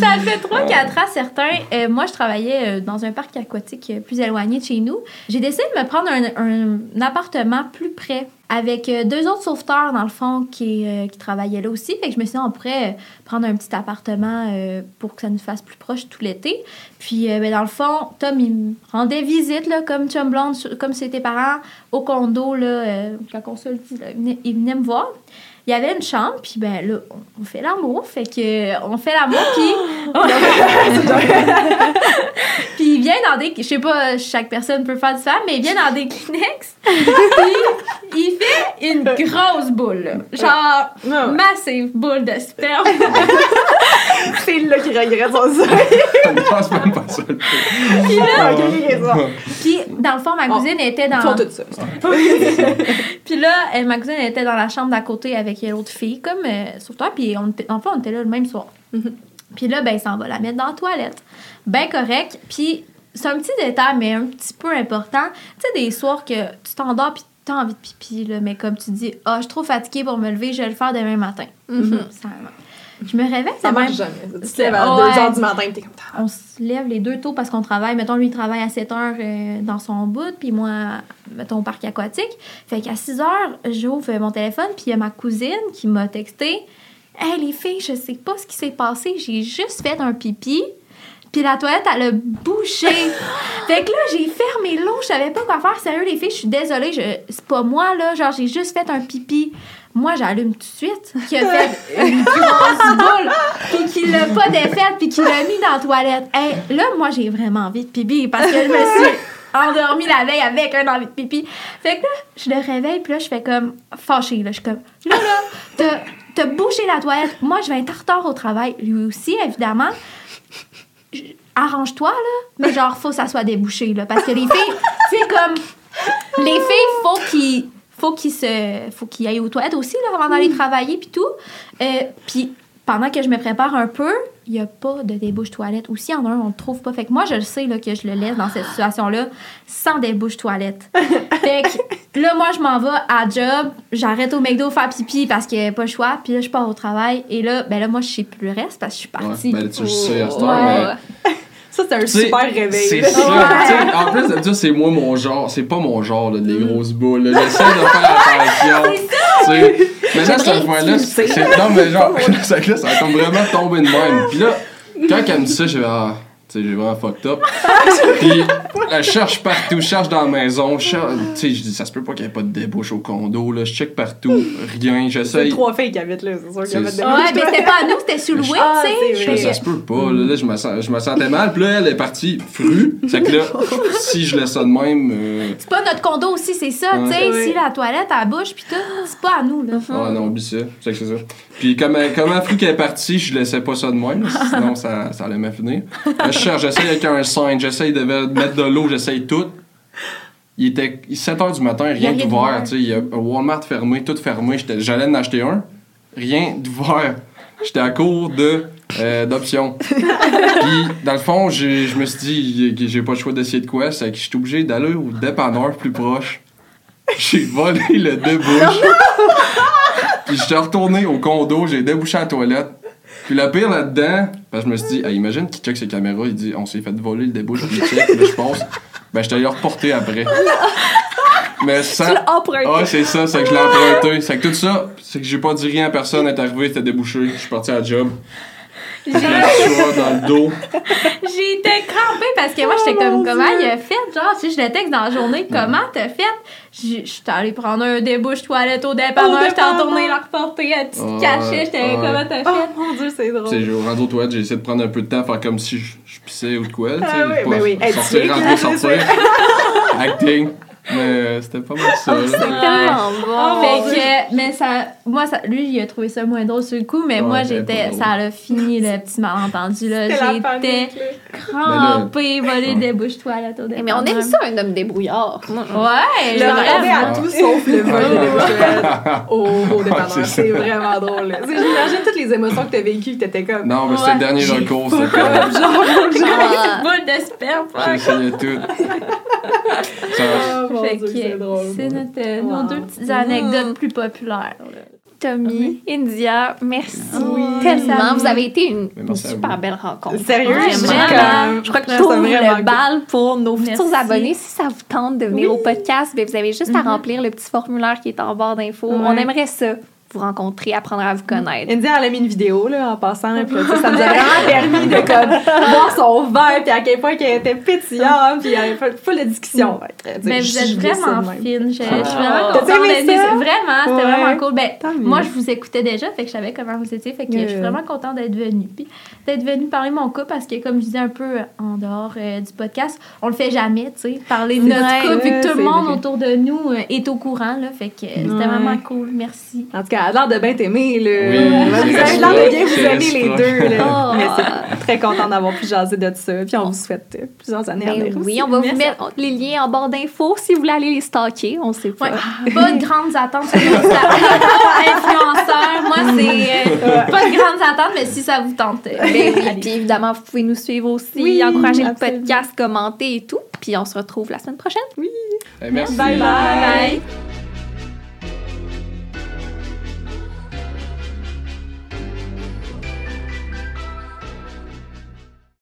ça fait 3-4 ans, certains. Euh, moi, je travaillais euh, dans un parc aquatique plus éloigné de chez nous. J'ai décidé de me prendre un, appartement plus près avec euh, deux autres sauveteurs, dans le fond, qui, euh, qui travaillaient là aussi. Fait que je me suis dit, on pourrait euh, prendre un petit appartement pour que ça nous fasse plus proche tout l'été. Puis, ben, dans le fond, Tom, il me rendait visite, là, comme chum blonde, comme c'était parents, au condo, là, quand on se le dit, il venait me voir. Il y avait une chambre, puis ben là, on- fait l'amour. Fait que, on fait l'amour, puis... puis il vient dans des... Je sais pas, chaque personne peut faire différent, mais il vient dans des Kleenex. puis il fait une grosse boule, là. Genre, massive boule de sperme. c'est là qui regrette son sort. Je pense même pas ça. Ah, ok, ok, ça. puis dans le fond, ma cousine était Ils font dans... tout ça. Puis là, elle, ma cousine était dans la chambre d'à côté avec l'autre fille, comme euh, sur toi. Puis on était, en fait, on était là le même soir. Mhm. Puis là, ben, il s'en va la mettre dans la toilette. Ben correct. Puis c'est un petit détail, mais un petit peu important. Tu sais, des soirs que tu t'endors puis t'as envie de pipi, là, mais comme tu dis, ah, je suis trop fatiguée pour me lever, je vais le faire demain matin. Ça- je me réveille, Ça marche même... jamais. Tu te lèves à Ouais. 2h du matin et t'es comme ça. On se lève les deux tôt parce qu'on travaille. Mettons, lui, il travaille à 7 heures euh, dans son bout, puis moi, mettons, au parc aquatique. Fait qu'à 6 heures, j'ouvre mon téléphone, puis il y a ma cousine qui m'a texté Hey, les filles, je sais pas ce qui s'est passé, j'ai juste fait un pipi. Puis la toilette, elle a bouché. fait que là, j'ai fermé l'eau, je savais pas quoi faire. Sérieux, les filles, je suis désolée, je... c'est pas moi, là. Genre, j'ai juste fait un pipi. Moi, j'allume tout de suite qui a fait une grosse boule, puis qui l'a pas défaite, puis qui l'a mis dans la toilette. Hey, là, moi, j'ai vraiment envie de pipi parce que je me suis endormie la veille avec un envie de pipi. Fait que là, je le réveille, puis là, je fais comme fâchée. Là, je suis comme, là, là, t'as- bouché la toilette. Moi, je vais être en retard au travail. Lui aussi, évidemment. Arrange-toi, là. Mais genre, faut que ça soit débouché, là. Parce que les filles, c'est comme. Les filles, faut qu'ils faut qu'ils se faut qu'ils aillent aux toilettes aussi là, avant d'aller travailler puis tout. Euh, puis pendant que je me prépare un peu, il n'y a pas de débouche toilette. Ou s'il y en a un, on ne trouve pas. Fait que moi, je le sais là, que je le laisse dans cette situation-là sans débouche toilette. fait que là, moi, je m'en vais à job. J'arrête au McDo faire pipi parce qu'il n'y a pas le choix. Puis là, je pars au travail. Et là, ben là, moi, je sais plus le reste parce que je suis partie. Ouais, ben, tu le sais à cette heure, Ouais. mais. Ça, c'est un super réveil. C'est ça. En plus de ça, c'est moi mon genre. C'est pas mon genre, là, des grosses boules. J'essaie de faire attention. Mais là, cette fois-là, c'est. Non, mais genre, c'est que là, ça a comme vraiment tombé de même. Puis là, quand elle me dit ça, j'ai ah, tu sais, j'ai vraiment fucked up. Puis, elle cherche partout, je cherche dans la maison, je cherche- tu sais, je dis, ça se peut pas qu'il y ait pas de débouche au condo, là. Je check partout, rien, C'est j'essaye. trois filles qui habitent là, c'est sûr qu'il y avait C'est des Ouais, mais c'était pas à nous, c'était sur le web, Ah, tu c'est sais. Je ça se peut pas, là, là, je, me sens- je me sentais mal. Puis là, elle est partie frue. C'est que là, si je laisse ça de même. euh, C'est pas notre condo aussi, c'est ça, tu sais. Ouais. Si la toilette, elle bouche, puis tout, c'est pas à nous, là. Ah non, oublie ça. C'est que c'est ça. Puis comme, elle- comme elle a qu'elle est partie, je laissais pas ça de même, sinon ça, ça allait. Là, je cherche, j'essaye avec un sign, j'essaye de mettre de l'eau, j'essaye tout. Il était 7 h du matin, rien d'ouvert. d'ouvert. tu sais, Il y a Walmart fermé, tout fermé. J'étais- J'allais en acheter un, rien d'ouvert. J'étais à court de euh, d'options. Puis, dans le fond, je me suis dit que j'ai pas le choix d'essayer de quoi. C'est que je suis obligé d'aller au dépanneur plus proche. J'ai volé le débouche. Puis je suis retourné au condo, j'ai débouché la toilette. Puis le pire là-dedans, je me suis dit, ah, imagine qu'il check ses caméras, il dit, on s'est fait voler le débouche, il check, mais je pense, ben je t'allais le reporter après. Mais ça. Tu l'as emprunté. Ah, c'est ça, c'est que je l'ai emprunté. C'est que tout ça, c'est que j'ai pas dit rien à personne, est arrivé, c'était débouché. Je suis parti à la job. J'ai dans le dos. Été crampée parce que moi, j'étais comme, comment il a fait? Genre, si je le texte dans la journée, comment t'as fait? Je suis allée prendre un débouche toilette au dépanneur, Au j'étais dépanneur. retournée la reporter à petit Ouais, cachet, j'étais comment t'as Oh fait? mon dieu, c'est drôle. Tu sais, je rentre aux toilettes, j'ai essayé de prendre un peu de temps, faire comme si je, je pissais ou de quoi. tu sais, Ah oui, pas ben oui. Être sortir, rentrer, sortir. Acting. Mais euh, c'était pas mal ça. là. C'est tellement bon. Fait que, mais ça, moi, ça, lui, il a trouvé ça moins drôle sur le coup, mais Ouais, moi, j'étais, ça a fini le petit malentendu, là. J'étais là. crampée, volée des bouches toilettes au Mais on aime ça, un homme débrouillard. Ouais, Le rêver à Ah. tout sauf le vol de bouchette au, au dépanneur. c'est c'est vraiment drôle. là. J'imagine toutes les émotions que t'as vécues, que t'étais comme. Non, mais c'était le dernier recours. up, comme- genre, genre. boule de sperme, J'ai fuck. essayé tout. Ça- Oh, c'est drôle. c'est notre, euh, nos deux petites anecdotes plus populaires. Tommy, India, merci Oui. tellement. Vous avez été une, merci super belle rencontre. Sérieux, Ouais, j'ai vraiment. Je crois que je je vraiment le bal pour nos futurs abonnés. Si ça vous tente de venir au podcast, vous avez juste à remplir le petit formulaire qui est en barre d'infos. On aimerait ça, vous rencontrer, apprendre à vous connaître. India, elle a mis une vidéo là, en passant, là, puis là, ça nous a vraiment permis de comme, voir son verre, puis à quel point qu'elle était pétillante, puis il y avait full- de discussion. Fait sais, Mais vous êtes vraiment fine. Je, je suis Ah. vraiment contente? Vraiment, c'était Ouais. vraiment cool. Ben, moi, je vous écoutais déjà, fait que je savais comment vous étiez. Fait que je suis Yeah. vraiment contente d'être venue. Puis d'être venue parler de mon cas parce que, comme je disais un peu en dehors euh, du podcast, on le fait jamais, tu sais. Parler de notre vrai, cas, vu que tout le monde vrai. autour de nous euh, est au courant, là. Fait que euh, c'était vraiment cool. Merci. En tout cas, elle a l'air de bien t'aimer, là. Oui, vous avez l'air de bien vous aimer les deux, là. Oh. Mais c'est très content d'avoir pu jaser de ça, puis on vous souhaite plusieurs années à Ben venir oui, aussi. on va Merci. vous mettre les liens en barre d'infos si vous voulez aller les stalker. On sait pas. Ouais. Pas de grandes attentes sur Insta. influenceur. Moi, c'est euh, pas de grandes attentes, mais si ça vous tente. euh, Ben oui, puis évidemment, vous pouvez nous suivre aussi, Oui, encourager le podcast, commenter et tout. Puis on se retrouve la semaine prochaine. Eh, Merci. Bye bye. Bye.